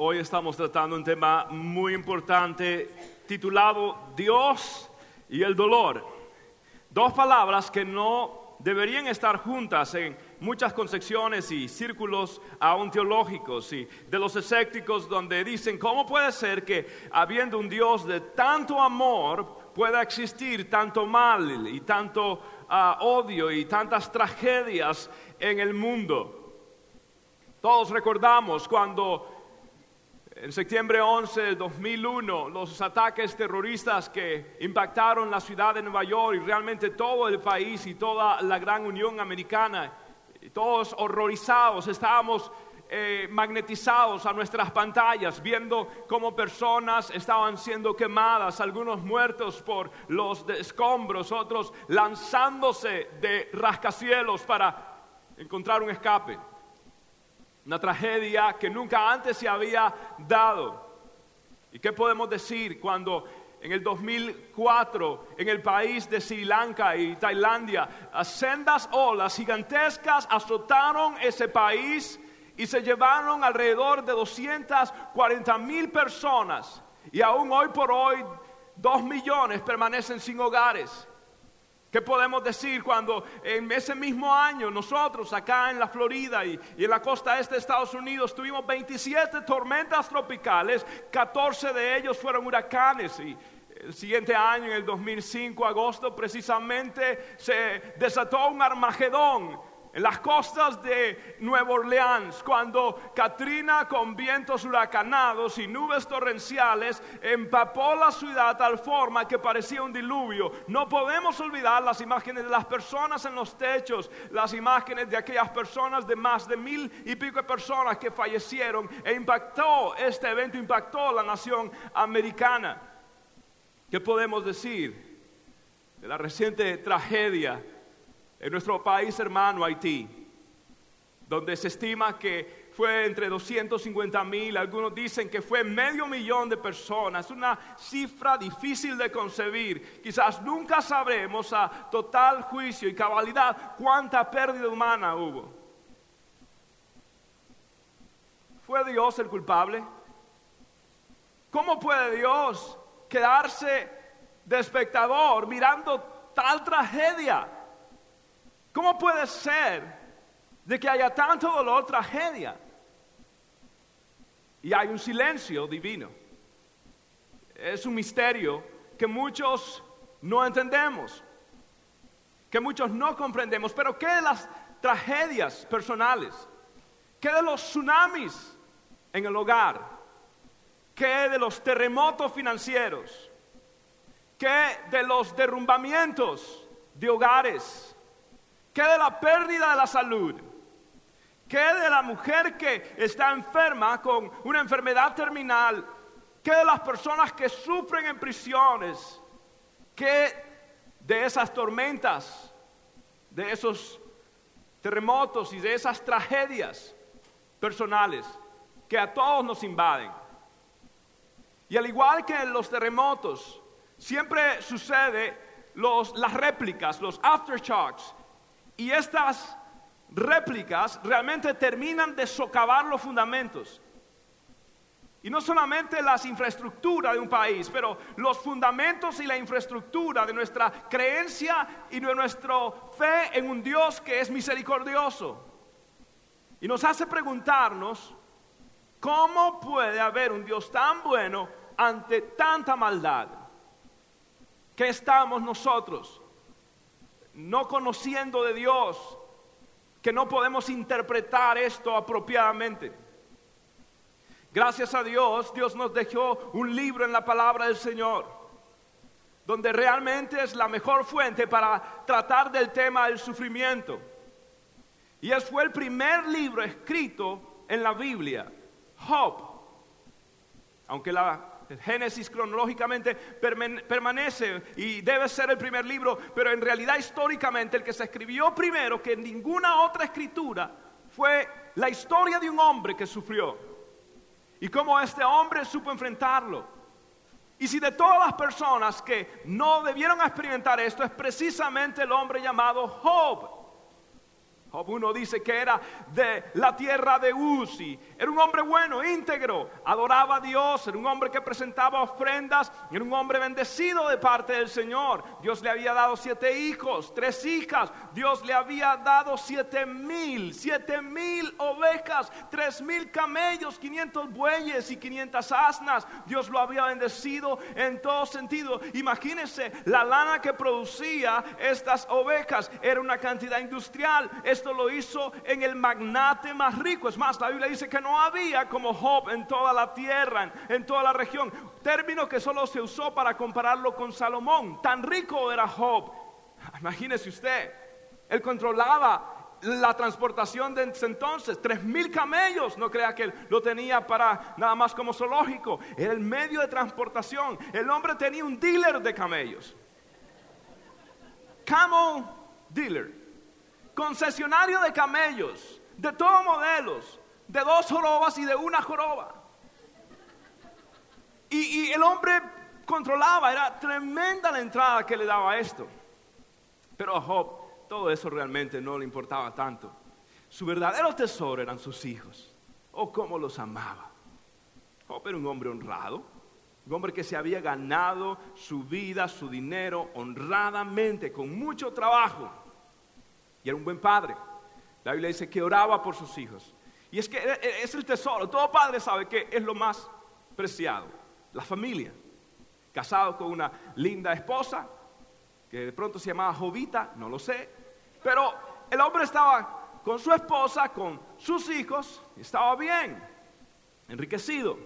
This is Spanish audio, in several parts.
Hoy estamos tratando un tema muy importante titulado Dios y el dolor. Dos palabras que no deberían estar juntas en muchas concepciones y círculos aún teológicos y de los escépticos donde dicen, ¿cómo puede ser que habiendo un Dios de tanto amor pueda existir tanto mal y tanto ah, odio y tantas tragedias en el mundo? Todos recordamos cuando en septiembre 11 del 2001 los ataques terroristas que impactaron la ciudad de Nueva York y realmente todo el país y toda la gran Unión Americana, todos horrorizados, estábamos eh, magnetizados a nuestras pantallas, viendo cómo personas estaban siendo quemadas, algunos muertos por los escombros, otros lanzándose de rascacielos para encontrar un escape una tragedia que nunca antes se había dado. ¿Y qué podemos decir cuando en el 2004 en el país de Sri Lanka y Tailandia sendas olas gigantescas azotaron ese país y se llevaron alrededor de 240 mil personas y aún hoy por hoy dos millones permanecen sin hogares. ¿Qué podemos decir cuando en ese mismo año nosotros acá en la Florida y, en la costa este de Estados Unidos tuvimos 27 tormentas tropicales, 14 de ellos fueron huracanes y el siguiente año, en el 2005, agosto, precisamente se desató un Armagedón en las costas de Nueva Orleans, cuando Katrina con vientos huracanados y nubes torrenciales empapó la ciudad tal forma que parecía un diluvio. No podemos olvidar las imágenes de las personas en los techos, las imágenes de aquellas personas, de más de mil y pico de personas que fallecieron e impactó, este evento impactó la nación americana. ¿Qué podemos decir de la reciente tragedia? En nuestro país hermano Haití, donde se estima que fue entre 250 mil, algunos dicen que fue medio millón de personas, una cifra difícil de concebir. Quizás nunca sabremos a total juicio y cabalidad cuánta pérdida humana hubo. ¿Fue Dios el culpable? ¿Cómo puede Dios quedarse de espectador mirando tal tragedia? ¿Cómo puede ser de que haya tanto dolor, tragedia? Y hay un silencio divino. Es un misterio que muchos no entendemos, que muchos no comprendemos. Pero ¿qué de las tragedias personales? ¿Qué de los tsunamis en el hogar? ¿Qué de los terremotos financieros? ¿Qué de los derrumbamientos de hogares? ¿Qué de la pérdida de la salud? ¿Qué de la mujer que está enferma con una enfermedad terminal? ¿Qué de las personas que sufren en prisiones? ¿Qué de esas tormentas, de esos terremotos y de esas tragedias personales que a todos nos invaden? Y al igual que en los terremotos, siempre sucede las réplicas, los aftershocks, y estas réplicas realmente terminan de socavar los fundamentos. Y no solamente las infraestructuras de un país, pero los fundamentos y la infraestructura de nuestra creencia y de nuestra fe en un Dios que es misericordioso. Y nos hace preguntarnos, ¿cómo puede haber un Dios tan bueno ante tanta maldad? ¿Qué estamos nosotros no conociendo de Dios, que no podemos interpretar esto apropiadamente. Gracias a Dios, Dios nos dejó un libro en la palabra del Señor, donde realmente es la mejor fuente para tratar del tema del sufrimiento. Y es fue el primer libro escrito en la Biblia, Job. Aunque la Génesis cronológicamente permanece y debe ser el primer libro, pero en realidad históricamente el que se escribió primero que ninguna otra escritura fue la historia de un hombre que sufrió y cómo este hombre supo enfrentarlo. Y si de todas las personas que no debieron experimentar esto es precisamente el hombre llamado Job. Job 1 dice que era de la tierra de Uzi. Era un hombre bueno, íntegro, adoraba a Dios, era un hombre que presentaba ofrendas, era un hombre bendecido de parte del Señor. Dios le había dado siete hijos, tres hijas. Dios le había dado siete mil, siete mil ovejas, tres mil camellos, quinientos bueyes y quinientas asnas. Dios lo había bendecido en todo sentido. Imagínense la lana que producía estas ovejas. Era una cantidad industrial esto lo hizo en el magnate más rico. Es más, la Biblia dice que no había como Job en toda la tierra, en, toda la región. Término que solo se usó para compararlo con Salomón. Tan rico era Job. Imagínese usted, él controlaba la transportación de entonces, tres mil camellos, no crea que lo tenía para nada más como zoológico, era el medio de transportación. El hombre tenía un dealer de camellos, camel dealer concesionario de camellos, de todos modelos, de dos jorobas y de una joroba. Y, el hombre controlaba, era tremenda la entrada que le daba esto. Pero a Job todo eso realmente no le importaba tanto. Su verdadero tesoro eran sus hijos. Oh, cómo los amaba. Job era un hombre honrado, un hombre que se había ganado su vida, su dinero honradamente, con mucho trabajo era un buen padre. La Biblia dice que oraba por sus hijos. Y es que e, e, es el tesoro. Todo padre sabe que es lo más preciado. La familia. Casado con una linda esposa, que de pronto se llamaba Jovita, no lo sé. Pero el hombre estaba con su esposa, con sus hijos, estaba bien, enriquecido.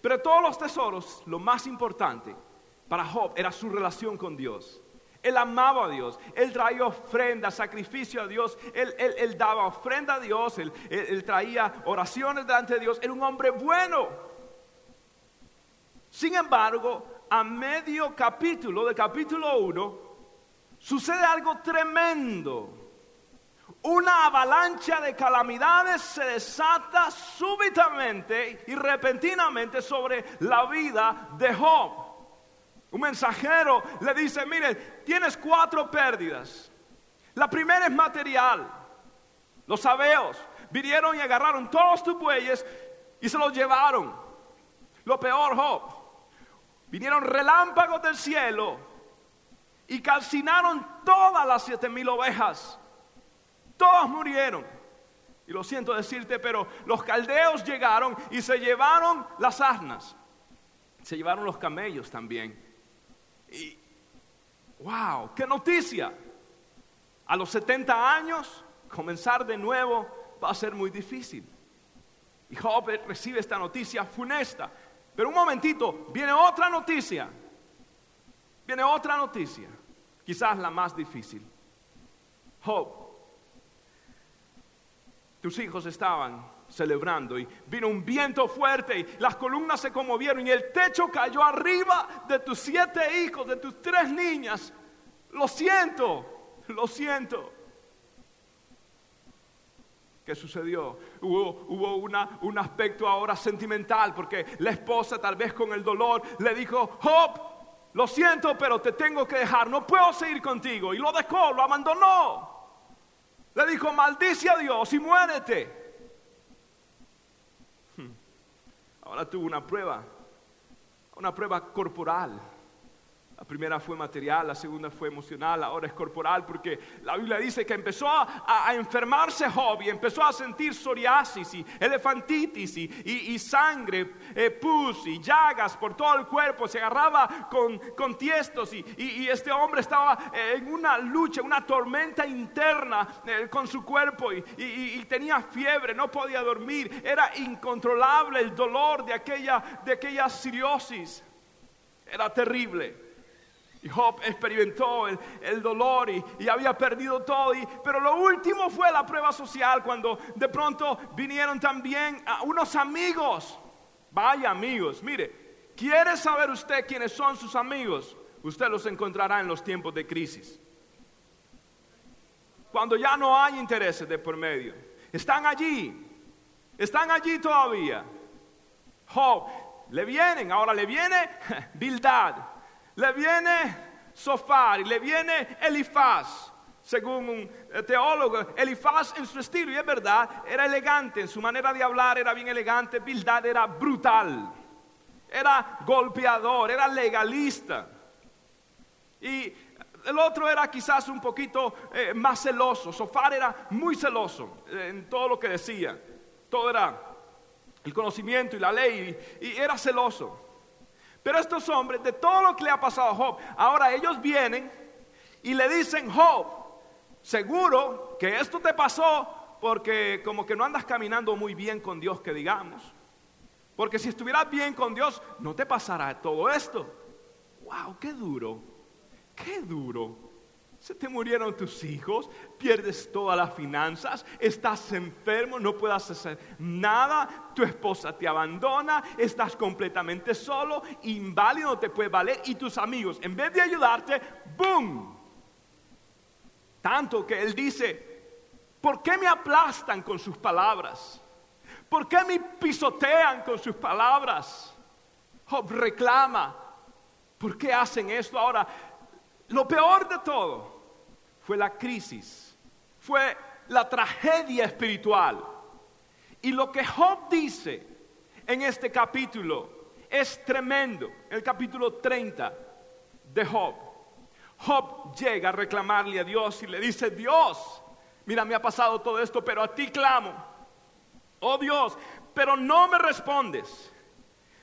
Pero todos los tesoros, lo más importante para Job era su relación con Dios. Él amaba a Dios, él traía ofrenda, sacrificio a Dios, él, daba ofrenda a Dios, él, él, traía oraciones delante de Dios, era un hombre bueno. Sin embargo, a medio capítulo, de capítulo 1, sucede algo tremendo. Una avalancha de calamidades se desata súbitamente y repentinamente sobre la vida de Job. Un mensajero le dice, mire, tienes cuatro pérdidas. La primera es material. Los sabeos vinieron y agarraron todos tus bueyes y se los llevaron. Lo peor, Job, vinieron relámpagos del cielo y calcinaron todas las siete mil ovejas. Todas murieron. Y lo siento decirte, pero los caldeos llegaron y se llevaron las asnas. Se llevaron los camellos también. Y, wow, qué noticia. A los 70 años, comenzar de nuevo va a ser muy difícil. Y Job recibe esta noticia funesta. Pero un momentito, viene otra noticia. Viene otra noticia, quizás la más difícil. Job, tus hijos estaban celebrando y vino un viento fuerte y las columnas se conmovieron y el techo cayó arriba de tus siete hijos, de tus tres niñas. Lo siento, lo siento. ¿Qué sucedió? Hubo, un aspecto ahora sentimental porque la esposa tal vez con el dolor le dijo, Job, lo siento, pero te tengo que dejar, no puedo seguir contigo. Y lo dejó, lo abandonó. Le dijo, maldice a Dios y muérete. Ahora tuvo una prueba, una prueba corporal. La primera fue material, la segunda fue emocional, ahora es corporal, porque la Biblia dice que empezó a, enfermarse Job y empezó a sentir psoriasis y elefantitis y, sangre, eh, pus y llagas por todo el cuerpo, se agarraba con, tiestos y, este hombre estaba eh, en una lucha, una tormenta interna eh, con su cuerpo y, tenía fiebre, no podía dormir, era incontrolable el dolor de aquella, de aquella cirrosis, era terrible. Y Job experimentó el, dolor y, había perdido todo. pero lo último fue la prueba social cuando de pronto vinieron también unos amigos. Vaya amigos, mire, ¿quiere saber usted quiénes son sus amigos? Usted los encontrará en los tiempos de crisis. Cuando ya no hay intereses de por medio. Están allí. Están allí todavía. Job, le vienen, ahora le viene Bildad le viene Sofar y le viene Elifaz. según un eh, teólogo, Elifaz en su estilo, y es verdad, era elegante, en su manera de hablar era bien elegante, Bildad era brutal, era golpeador, era legalista. Y el otro era quizás un poquito eh, más celoso, Sofar era muy celoso eh, en todo lo que decía, todo era el conocimiento y la ley, y era celoso. Pero estos hombres, de todo lo que le ha pasado a Job, ahora ellos vienen y le dicen, Job, seguro que esto te pasó porque como que no andas caminando muy bien con Dios, que digamos. Porque si estuvieras bien con Dios, no te pasará todo esto. ¡Wow! ¡Qué duro! ¡Qué duro! Se te murieron tus hijos, pierdes todas las finanzas, estás enfermo, no puedes hacer nada, tu esposa te abandona, estás completamente solo, inválido, no te puede valer y tus amigos, en vez de ayudarte, ¡boom! Tanto que él dice, ¿por qué me aplastan con sus palabras? ¿Por qué me pisotean con sus palabras? Reclama, ¿por qué hacen esto ahora? Lo peor de todo fue la crisis, fue la tragedia espiritual. Y lo que Job dice en este capítulo es tremendo, el capítulo 30 de Job. Job llega a reclamarle a Dios y le dice, Dios, mira, me ha pasado todo esto, pero a ti clamo. Oh Dios, pero no me respondes.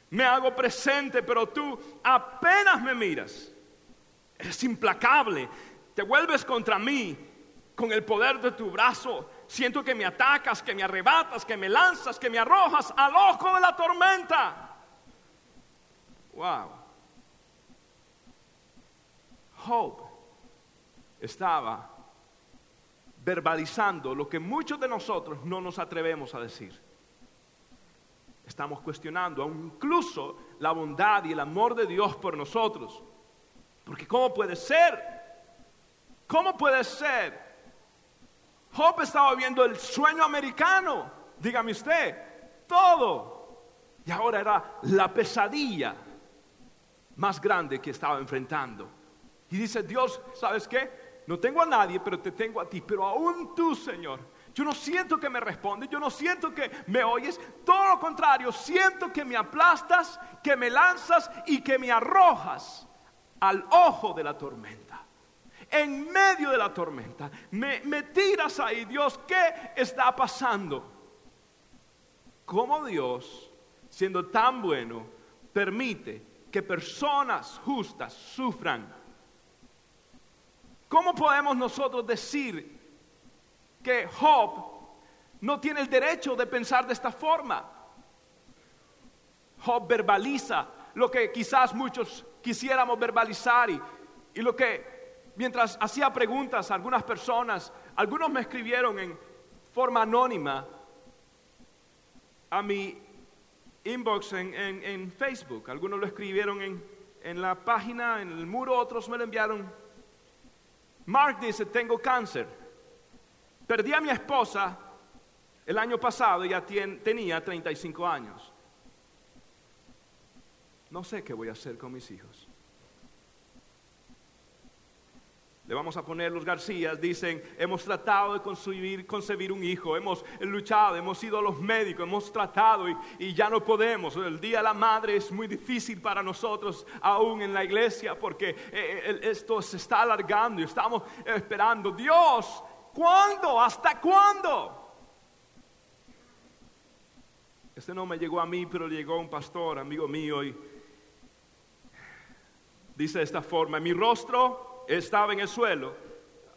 Me hago presente, pero tú apenas me miras. Eres implacable. Te vuelves contra mí con el poder de tu brazo. Siento que me atacas, que me arrebatas, que me lanzas, que me arrojas al ojo de la tormenta. Wow. Job estaba verbalizando lo que muchos de nosotros no nos atrevemos a decir. Estamos cuestionando incluso la bondad y el amor de Dios por nosotros. Porque ¿cómo puede ser? ¿Cómo puede ser? Job estaba viendo el sueño americano, dígame usted, todo. Y ahora era la pesadilla más grande que estaba enfrentando. Y dice Dios, ¿sabes qué? No tengo a nadie, pero te tengo a ti. Pero aún tú, Señor, yo no siento que me respondes, yo no siento que me oyes. Todo lo contrario, siento que me aplastas, que me lanzas y que me arrojas al ojo de la tormenta. En medio de la tormenta, me, me tiras ahí, Dios, ¿qué está pasando? ¿Cómo Dios, siendo tan bueno, permite que personas justas sufran ¿Cómo podemos nosotros decir que Job no tiene el derecho de pensar de esta forma? Job verbaliza lo que quizás muchos quisiéramos verbalizar y, lo que mientras hacía preguntas a algunas personas, algunos me escribieron en forma anónima a mi inbox en, Facebook, algunos lo escribieron en, en la página, en el muro, otros me lo enviaron Mark dice, tengo cáncer. Perdí a mi esposa el año pasado, ya tenía 35 años. No sé qué voy a hacer con mis hijos. Le vamos a poner los Garcías, dicen, hemos tratado de concebir, un hijo, hemos luchado, hemos ido a los médicos, hemos tratado y, ya no podemos. El Día de la Madre es muy difícil para nosotros aún en la iglesia porque eh, eh, esto se está alargando y estamos esperando. Dios, ¿cuándo? ¿Hasta cuándo? Este no me llegó a mí, pero llegó un pastor, amigo mío, y dice de esta forma, mi rostro estaba en el suelo,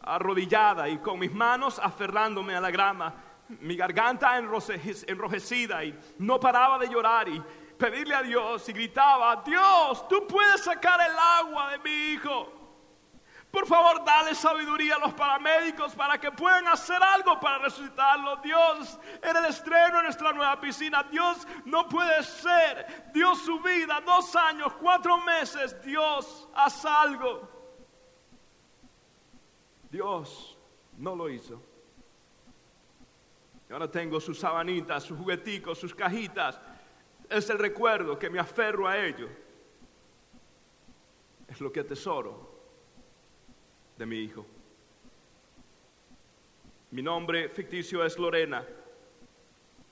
arrodillada y con mis manos aferrándome a la grama, mi garganta enrojecida y no paraba de llorar y pedirle a Dios y gritaba, Dios, tú puedes sacar el agua de mi hijo. Por favor, dale sabiduría a los paramédicos para que puedan hacer algo para resucitarlo. Dios, era el estreno en nuestra nueva piscina. Dios, no puede ser. Dios, su vida, dos años, cuatro meses. Dios, haz algo. Dios no lo hizo. Y ahora tengo sus sabanitas, sus jugueticos, sus cajitas. Es el recuerdo que me aferro a ello. Es lo que atesoro de mi hijo. Mi nombre ficticio es Lorena.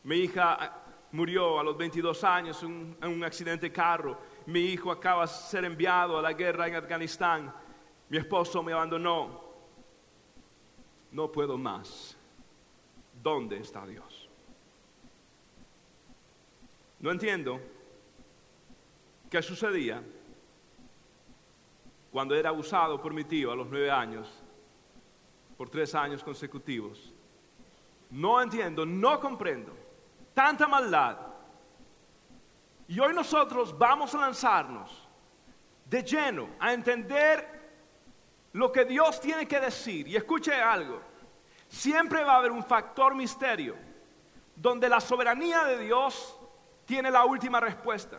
Mi hija murió a los 22 años en un accidente de carro. Mi hijo acaba de ser enviado a la guerra en Afganistán. Mi esposo me abandonó. No puedo más. ¿Dónde está Dios? No entiendo qué sucedía cuando era abusado por mi tío a los nueve años, por tres años consecutivos. No entiendo, no comprendo tanta maldad. Y hoy nosotros vamos a lanzarnos de lleno a entender lo que Dios tiene que decir. Y escuche algo, siempre va a haber un factor misterio donde la soberanía de Dios tiene la última respuesta.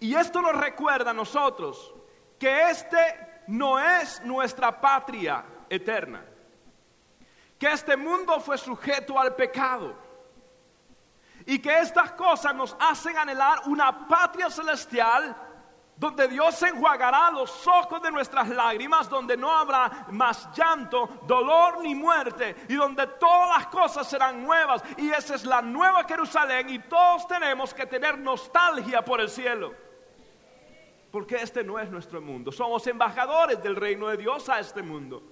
Y esto nos recuerda a nosotros que este no es nuestra patria eterna, que este mundo fue sujeto al pecado y que estas cosas nos hacen anhelar una patria celestial donde Dios enjuagará los ojos de nuestras lágrimas, donde no habrá más llanto, dolor ni muerte, y donde todas las cosas serán nuevas. Y esa es la nueva Jerusalén, y todos tenemos que tener nostalgia por el cielo. Porque este no es nuestro mundo, somos embajadores del reino de Dios a este mundo.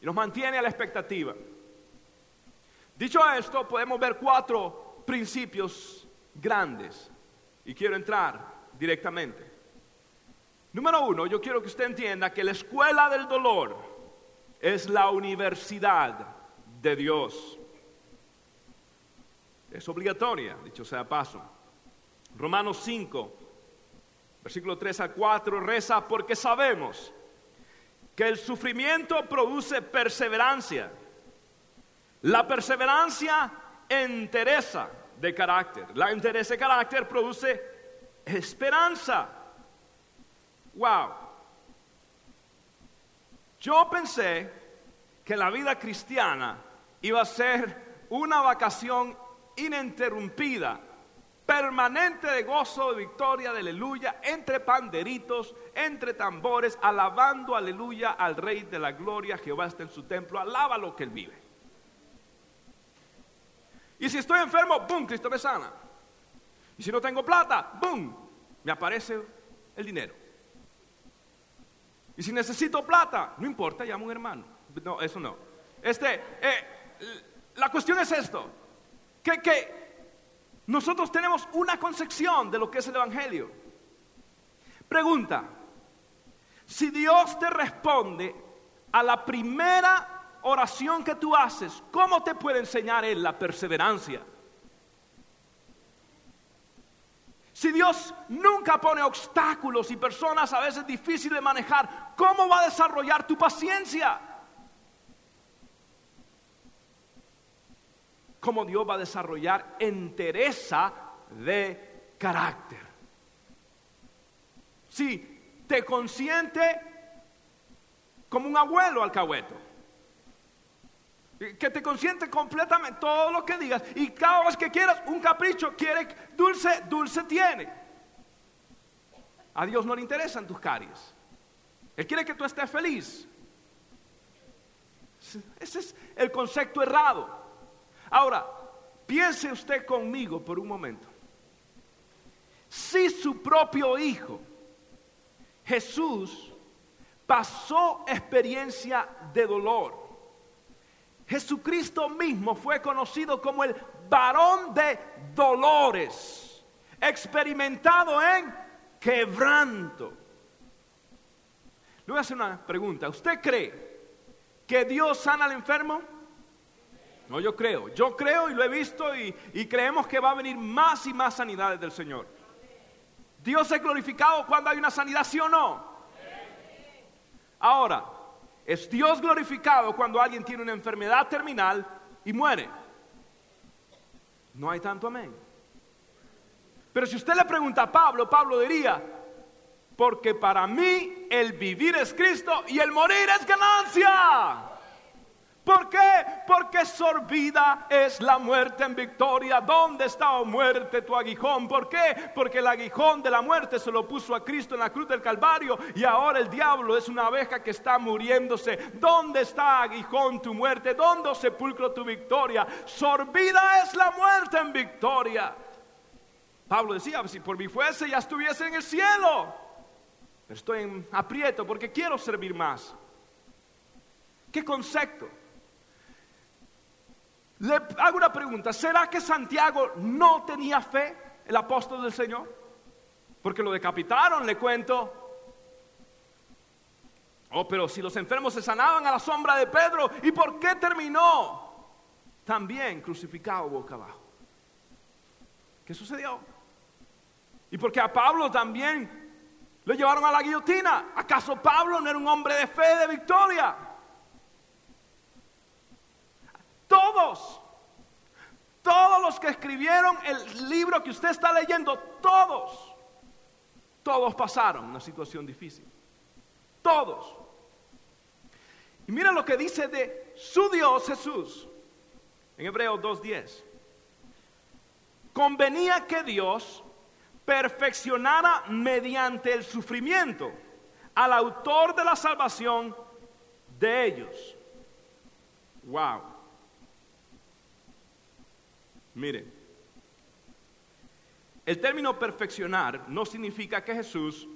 Y nos mantiene a la expectativa. Dicho esto, podemos ver cuatro principios grandes y quiero entrar directamente. Número uno, yo quiero que usted entienda que la escuela del dolor es la universidad de Dios. Es obligatoria, dicho sea paso. Romanos 5, versículo 3 a 4, reza porque sabemos que el sufrimiento produce perseverancia. La perseverancia entereza de carácter. La entereza de carácter produce esperanza. Wow. Yo pensé que la vida cristiana iba a ser una vacación ininterrumpida, permanente de gozo, de victoria, de aleluya, entre panderitos, entre tambores, alabando aleluya al Rey de la Gloria, Jehová está en su templo, alaba lo que él vive. Y si estoy enfermo, ¡boom! Cristo me sana. Y si no tengo plata, ¡boom! Me aparece el dinero. Y si necesito plata, no importa, llamo a un hermano. No, eso no. Este, eh, la cuestión es esto: que, que nosotros tenemos una concepción de lo que es el Evangelio. Pregunta: si Dios te responde a la primera oración que tú haces, ¿cómo te puede enseñar Él la perseverancia? Si Dios nunca pone obstáculos y personas a veces difíciles de manejar, ¿cómo va a desarrollar tu paciencia? ¿Cómo Dios va a desarrollar entereza de carácter? Si te consiente como un abuelo alcahueto. Que te consiente completamente todo lo que digas. Y cada vez que quieras un capricho, quiere dulce, dulce tiene. A Dios no le interesan tus caries. Él quiere que tú estés feliz. Ese es el concepto errado. Ahora, piense usted conmigo por un momento. Si su propio hijo, Jesús, pasó experiencia de dolor, Jesucristo mismo fue conocido como el varón de dolores, experimentado en quebranto. Le voy a hacer una pregunta. ¿Usted cree que Dios sana al enfermo? No, yo creo. Yo creo y lo he visto y, y creemos que va a venir más y más sanidades del Señor. Dios es glorificado cuando hay una sanidad, ¿sí o no? Ahora, es Dios glorificado cuando alguien tiene una enfermedad terminal y muere. No hay tanto amén. Pero si usted le pregunta a Pablo, Pablo diría, porque para mí el vivir es Cristo y el morir es ganancia. ¿Por qué? Porque sorbida es la muerte en victoria. ¿Dónde está, oh muerte, tu aguijón? ¿Por qué? Porque el aguijón de la muerte se lo puso a Cristo en la cruz del Calvario y ahora el diablo es una abeja que está muriéndose. ¿Dónde está, aguijón, tu muerte? ¿Dónde, oh sepulcro, tu victoria? Sorbida es la muerte en victoria. Pablo decía, si por mí fuese ya estuviese en el cielo. Estoy en aprieto porque quiero servir más. ¿Qué concepto? Le hago una pregunta, ¿será que Santiago no tenía fe, el apóstol del Señor? Porque lo decapitaron, le cuento. Oh, pero si los enfermos se sanaban a la sombra de Pedro, ¿y por qué terminó también crucificado boca abajo? ¿Qué sucedió? ¿Y porque a Pablo también lo llevaron a la guillotina? ¿Acaso Pablo no era un hombre de fe, de victoria? Todos, todos los que escribieron el libro que usted está leyendo, todos, todos pasaron una situación difícil. Todos. Y mira lo que dice de su Dios Jesús en Hebreos 2.10. Convenía que Dios perfeccionara mediante el sufrimiento al autor de la salvación de ellos. Wow. Miren, el término perfeccionar no significa que Jesús,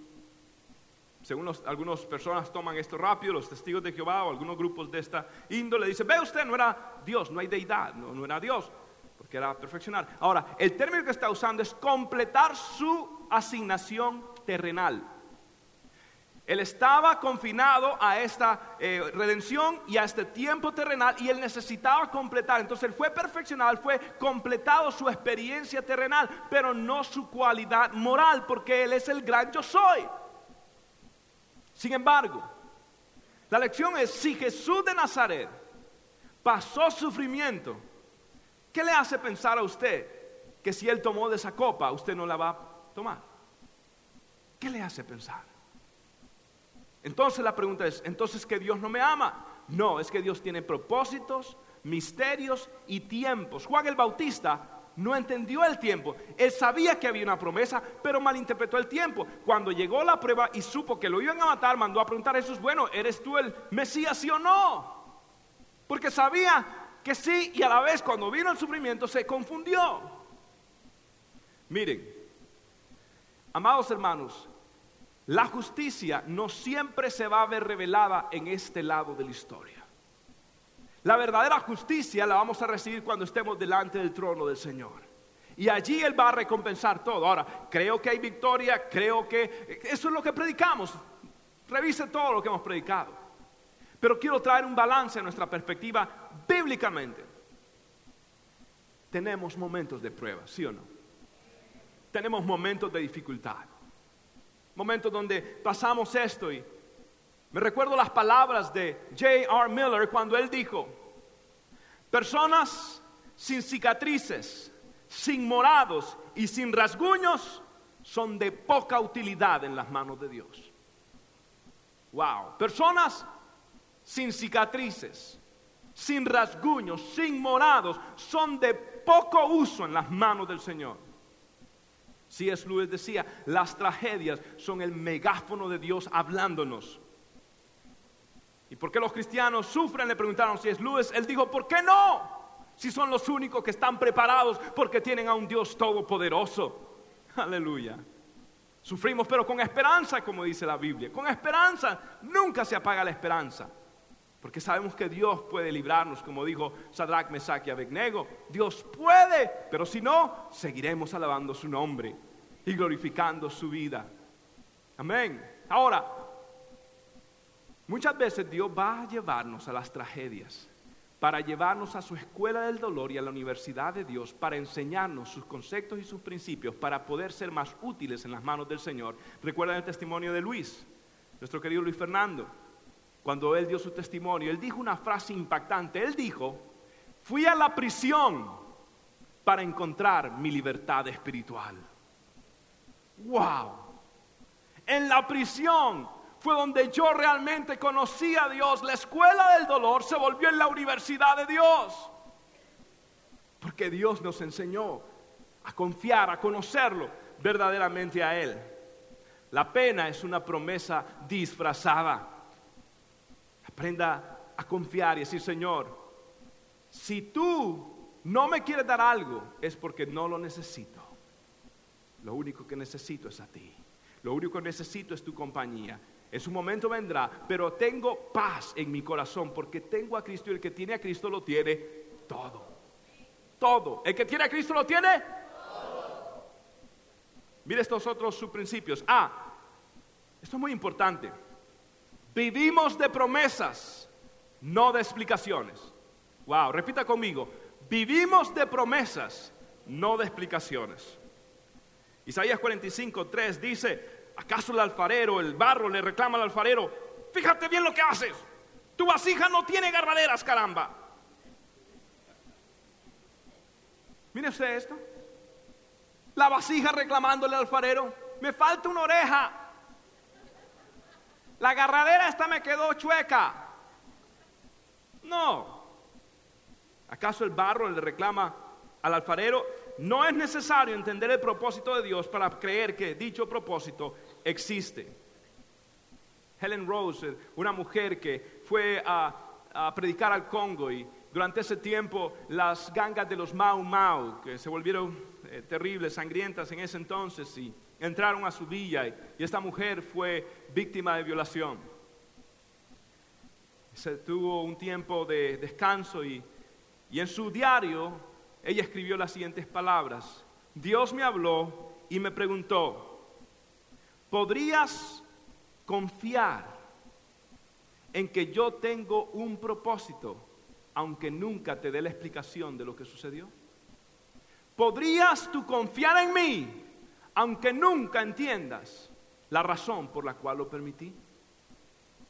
según algunas personas toman esto rápido, los testigos de Jehová o algunos grupos de esta índole, dicen, ve usted, no era Dios, no hay deidad, no era Dios, porque era perfeccionar. Ahora, el término que está usando es completar su asignación terrenal. Él estaba confinado a esta eh, redención y a este tiempo terrenal y él necesitaba completar. Entonces él fue perfeccionado, fue completado su experiencia terrenal, pero no su cualidad moral, porque él es el gran yo soy. Sin embargo, la lección es, si Jesús de Nazaret pasó sufrimiento, ¿qué le hace pensar a usted que si él tomó de esa copa, usted no la va a tomar? ¿Qué le hace pensar? Entonces la pregunta es, ¿entonces que Dios no me ama? No, es que Dios tiene propósitos, misterios y tiempos. Juan el Bautista no entendió el tiempo. Él sabía que había una promesa, pero malinterpretó el tiempo. Cuando llegó la prueba y supo que lo iban a matar, mandó a preguntar a Jesús, bueno, ¿eres tú el Mesías, sí o no? Porque sabía que sí y a la vez cuando vino el sufrimiento se confundió. Miren, amados hermanos, la justicia no siempre se va a ver revelada en este lado de la historia. La verdadera justicia la vamos a recibir cuando estemos delante del trono del Señor. Y allí Él va a recompensar todo. Ahora, creo que hay victoria, creo que eso es lo que predicamos. Revise todo lo que hemos predicado. Pero quiero traer un balance en nuestra perspectiva bíblicamente. Tenemos momentos de prueba, ¿sí o no? Tenemos momentos de dificultad momentos donde pasamos esto y me recuerdo las palabras de J.R. Miller cuando él dijo, personas sin cicatrices, sin morados y sin rasguños son de poca utilidad en las manos de Dios. Wow, personas sin cicatrices, sin rasguños, sin morados, son de poco uso en las manos del Señor. C.S. Lewis decía, las tragedias son el megáfono de Dios hablándonos. ¿Y por qué los cristianos sufren? Le preguntaron C.S. Lewis. Él dijo, ¿por qué no? Si son los únicos que están preparados porque tienen a un Dios todopoderoso. Aleluya. Sufrimos pero con esperanza, como dice la Biblia. Con esperanza. Nunca se apaga la esperanza. Porque sabemos que Dios puede librarnos, como dijo Sadrach, Mesach y Abednego. Dios puede, pero si no, seguiremos alabando su nombre y glorificando su vida. Amén. Ahora, muchas veces Dios va a llevarnos a las tragedias para llevarnos a su escuela del dolor y a la universidad de Dios para enseñarnos sus conceptos y sus principios para poder ser más útiles en las manos del Señor. Recuerdan el testimonio de Luis, nuestro querido Luis Fernando cuando él dio su testimonio, él dijo una frase impactante. Él dijo, fui a la prisión para encontrar mi libertad espiritual. ¡Wow! En la prisión fue donde yo realmente conocí a Dios. La escuela del dolor se volvió en la universidad de Dios. Porque Dios nos enseñó a confiar, a conocerlo verdaderamente a Él. La pena es una promesa disfrazada. Aprenda a confiar y decir, Señor, si tú no me quieres dar algo, es porque no lo necesito. Lo único que necesito es a ti. Lo único que necesito es tu compañía. En su momento vendrá, pero tengo paz en mi corazón porque tengo a Cristo y el que tiene a Cristo lo tiene todo. Todo. El que tiene a Cristo lo tiene todo. Mire estos otros subprincipios. Ah, esto es muy importante. Vivimos de promesas, no de explicaciones. Wow, repita conmigo. Vivimos de promesas, no de explicaciones. Isaías 45, 3 dice, ¿Acaso el alfarero, el barro, le reclama al alfarero, fíjate bien lo que haces? Tu vasija no tiene garraderas, caramba. Mire usted esto. La vasija reclamándole al alfarero, me falta una oreja. La garradera esta me quedó chueca. No. ¿Acaso el barro le reclama al alfarero? No es necesario entender el propósito de Dios para creer que dicho propósito existe. Helen Rose, una mujer que fue a, predicar al Congo y durante ese tiempo las gangas de los Mau Mau, que se volvieron eh, terribles, sangrientas en ese entonces, y entraron a su villa y, esta mujer fue víctima de violación. Se tuvo un tiempo de descanso y, y en su diario ella escribió las siguientes palabras. Dios me habló y me preguntó, ¿Podrías confiar en que yo tengo un propósito, aunque nunca te dé la explicación de lo que sucedió? ¿Podrías tú confiar en mí, aunque nunca entiendas la razón por la cual lo permití?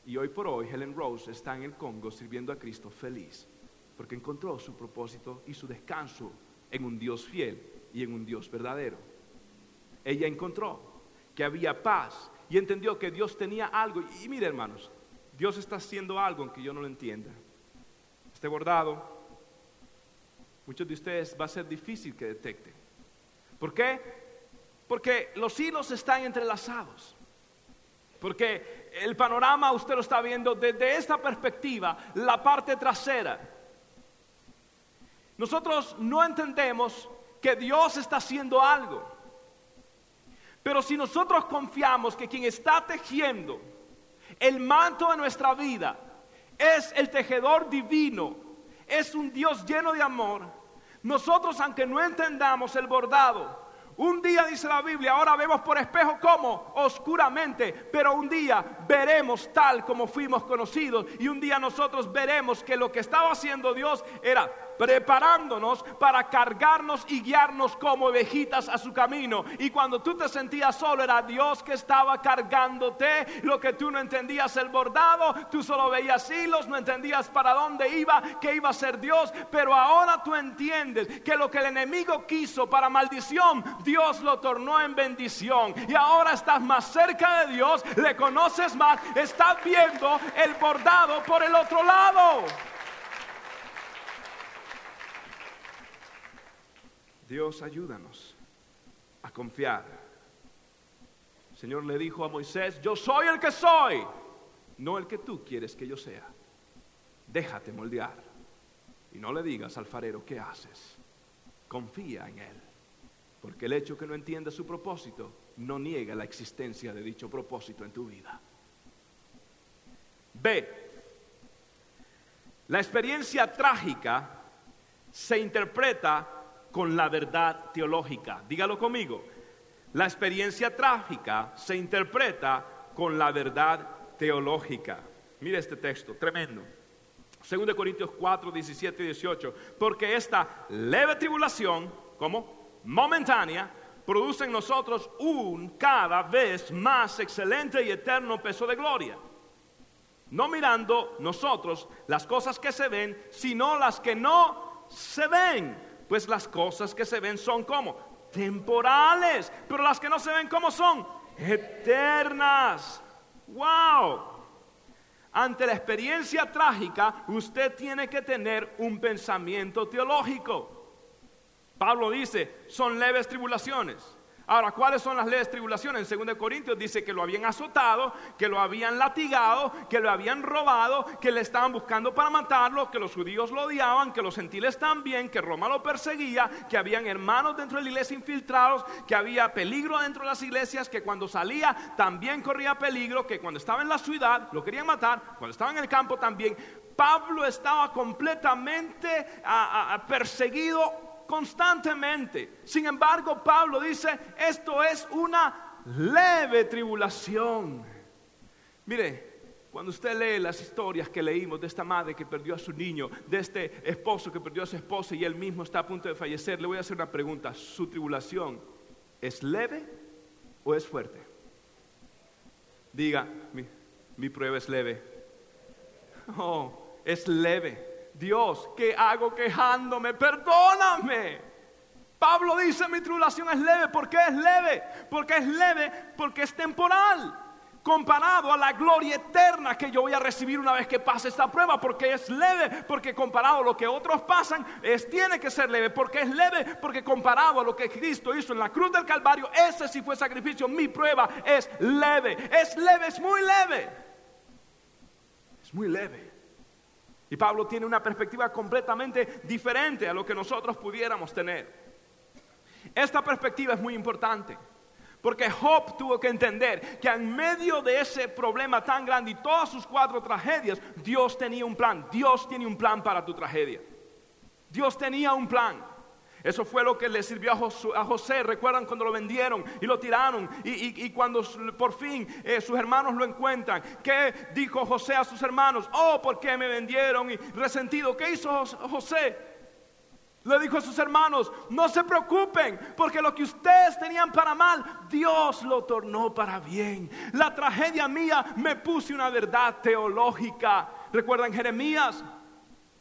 Y hoy por hoy Helen Rose está en el Congo sirviendo a Cristo feliz, porque encontró su propósito y su descanso en un Dios fiel y en un Dios verdadero. Ella encontró que había paz y entendió que Dios tenía algo. Y mire hermanos, Dios está haciendo algo aunque yo no lo entienda. Este bordado, muchos de ustedes va a ser difícil que detecten. ¿Por qué? Porque los hilos están entrelazados. Porque el panorama usted lo está viendo desde esta perspectiva, la parte trasera. Nosotros no entendemos que Dios está haciendo algo. Pero si nosotros confiamos que quien está tejiendo el manto de nuestra vida es el tejedor divino, es un Dios lleno de amor, nosotros aunque no entendamos el bordado, un día dice la Biblia, ahora vemos por espejo como oscuramente, pero un día veremos tal como fuimos conocidos y un día nosotros veremos que lo que estaba haciendo Dios era preparándonos para cargarnos y guiarnos como ovejitas a su camino. Y cuando tú te sentías solo, era Dios que estaba cargándote. Lo que tú no entendías el bordado, tú solo veías hilos, no entendías para dónde iba, que iba a ser Dios. Pero ahora tú entiendes que lo que el enemigo quiso para maldición, Dios lo tornó en bendición. Y ahora estás más cerca de Dios, le conoces más, estás viendo el bordado por el otro lado. Dios ayúdanos a confiar. El Señor le dijo a Moisés, yo soy el que soy, no el que tú quieres que yo sea. Déjate moldear y no le digas al farero qué haces. Confía en Él, porque el hecho que no entienda su propósito no niega la existencia de dicho propósito en tu vida. B. La experiencia trágica se interpreta con la verdad teológica. Dígalo conmigo. La experiencia trágica se interpreta con la verdad teológica. Mire este texto, tremendo. 2 Corintios 4, 17 y 18. Porque esta leve tribulación, como momentánea, produce en nosotros un cada vez más excelente y eterno peso de gloria. No mirando nosotros las cosas que se ven, sino las que no se ven pues las cosas que se ven son como temporales, pero las que no se ven como son eternas. ¡Wow! Ante la experiencia trágica, usted tiene que tener un pensamiento teológico. Pablo dice, son leves tribulaciones. Ahora, ¿cuáles son las leves tribulaciones? En 2 Corintios dice que lo habían azotado, que lo habían latigado, que lo habían robado, que le estaban buscando para matarlo, que los judíos lo odiaban, que los gentiles también, que Roma lo perseguía, que habían hermanos dentro de la iglesia infiltrados, que había peligro dentro de las iglesias, que cuando salía también corría peligro, que cuando estaba en la ciudad lo querían matar, cuando estaba en el campo también. Pablo estaba completamente perseguido constantemente. Sin embargo, Pablo dice, esto es una leve tribulación. Mire, cuando usted lee las historias que leímos de esta madre que perdió a su niño, de este esposo que perdió a su esposa y él mismo está a punto de fallecer, le voy a hacer una pregunta. ¿Su tribulación es leve o es fuerte? Diga, mi, mi prueba es leve. Oh, es leve. Dios, ¿qué hago quejándome? Perdóname. Pablo dice, mi tribulación es leve. ¿Por qué es leve? Porque es leve, porque es temporal. Comparado a la gloria eterna que yo voy a recibir una vez que pase esta prueba, porque es leve, porque comparado a lo que otros pasan, es, tiene que ser leve, porque es leve, porque comparado a lo que Cristo hizo en la cruz del Calvario, ese sí fue sacrificio, mi prueba es leve, es leve, es muy leve, es muy leve. Y Pablo tiene una perspectiva completamente diferente a lo que nosotros pudiéramos tener. Esta perspectiva es muy importante. Porque Job tuvo que entender que en medio de ese problema tan grande y todas sus cuatro tragedias, Dios tenía un plan. Dios tiene un plan para tu tragedia. Dios tenía un plan. Eso fue lo que le sirvió a José. Recuerdan cuando lo vendieron y lo tiraron. Y, cuando por fin eh, sus hermanos lo encuentran. ¿Qué dijo José a sus hermanos? Oh, ¿por qué me vendieron? Y resentido. ¿Qué hizo José? Le dijo a sus hermanos, no se preocupen, porque lo que ustedes tenían para mal, Dios lo tornó para bien. La tragedia mía me puse una verdad teológica. ¿Recuerdan Jeremías?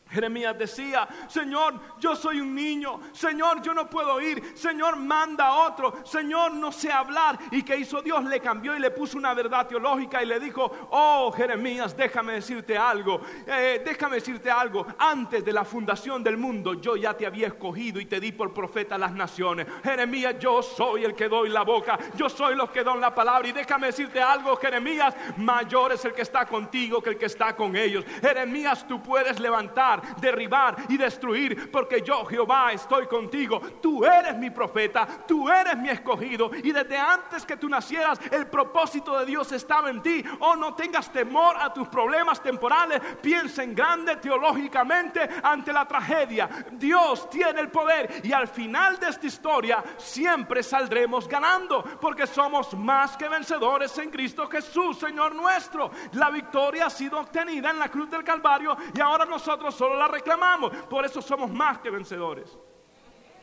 Jeremías decía, Señor, yo soy un niño, Señor, yo no puedo ir, Señor, manda a otro, Señor, no sé hablar. ¿Y que hizo Dios? Le cambió y le puso una verdad teológica y le dijo, oh Jeremías, déjame decirte algo, eh, déjame decirte algo, antes de la fundación del mundo yo ya te había escogido y te di por profeta a las naciones. Jeremías, yo soy el que doy la boca, yo soy los que doy la palabra y déjame decirte algo, Jeremías, mayor es el que está contigo que el que está con ellos. Jeremías, tú puedes levantar derribar y destruir, porque yo Jehová estoy contigo. Tú eres mi profeta, tú eres mi escogido y desde antes que tú nacieras el propósito de Dios estaba en ti. Oh, no tengas temor a tus problemas temporales, piensa en grande teológicamente ante la tragedia. Dios tiene el poder y al final de esta historia siempre saldremos ganando, porque somos más que vencedores en Cristo Jesús, Señor nuestro. La victoria ha sido obtenida en la cruz del Calvario y ahora nosotros la reclamamos. Por eso somos más que vencedores.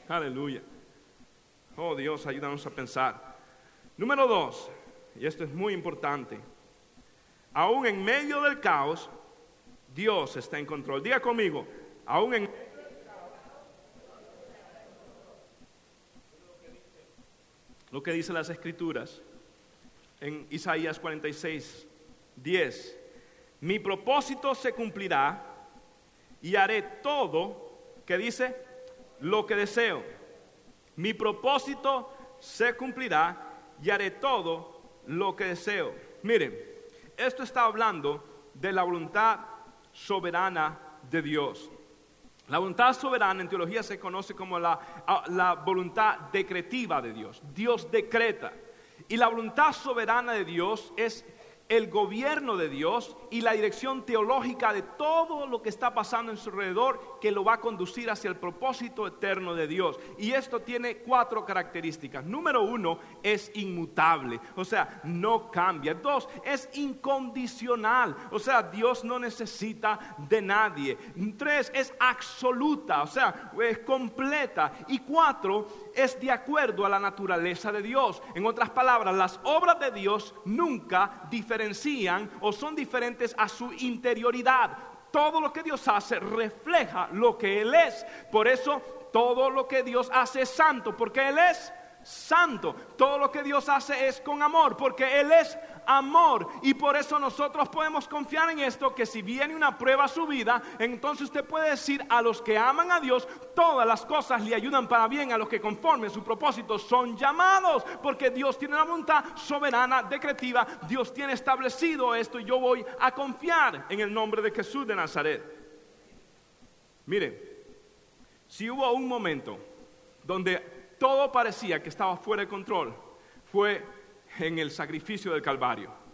Aleluya. Oh Dios, ayúdanos a pensar. Número dos, y esto es muy importante. Aún en medio del caos, Dios está en control. Diga conmigo, aún en lo que dice las escrituras en Isaías 46, 10. Mi propósito se cumplirá y haré todo, que dice, lo que deseo. Mi propósito se cumplirá y haré todo lo que deseo. Miren, esto está hablando de la voluntad soberana de Dios. La voluntad soberana en teología se conoce como la, la, voluntad decretiva de Dios. Dios decreta. Y la voluntad soberana de Dios es el gobierno de Dios y la dirección teológica de todo lo que está pasando en su alrededor que lo va a conducir hacia el propósito eterno de Dios. Y esto tiene cuatro características. Número uno, es inmutable, o sea, no cambia. Dos, es incondicional, o sea, Dios no necesita de nadie. Tres, es absoluta, o sea, es completa. Y cuatro, es de acuerdo a la naturaleza de Dios. En otras palabras, las obras de Dios nunca diferencian o son diferentes a su interioridad. Todo lo que Dios hace refleja lo que Él es. Por eso todo lo que Dios hace es santo, porque Él es santo. Todo lo que Dios hace es con amor, porque Él es amor. Y por eso nosotros podemos confiar en esto, que si viene una prueba a su vida, entonces usted puede decir a los que aman a Dios, todas las cosas le ayudan para bien, a los que conforme su propósito son llamados, porque Dios tiene una voluntad soberana, decretiva, Dios tiene establecido esto y yo voy a confiar en el nombre de Jesús de Nazaret. Mire, si hubo un momento donde todo parecía que estaba fuera de control, fue en el sacrificio del Calvario.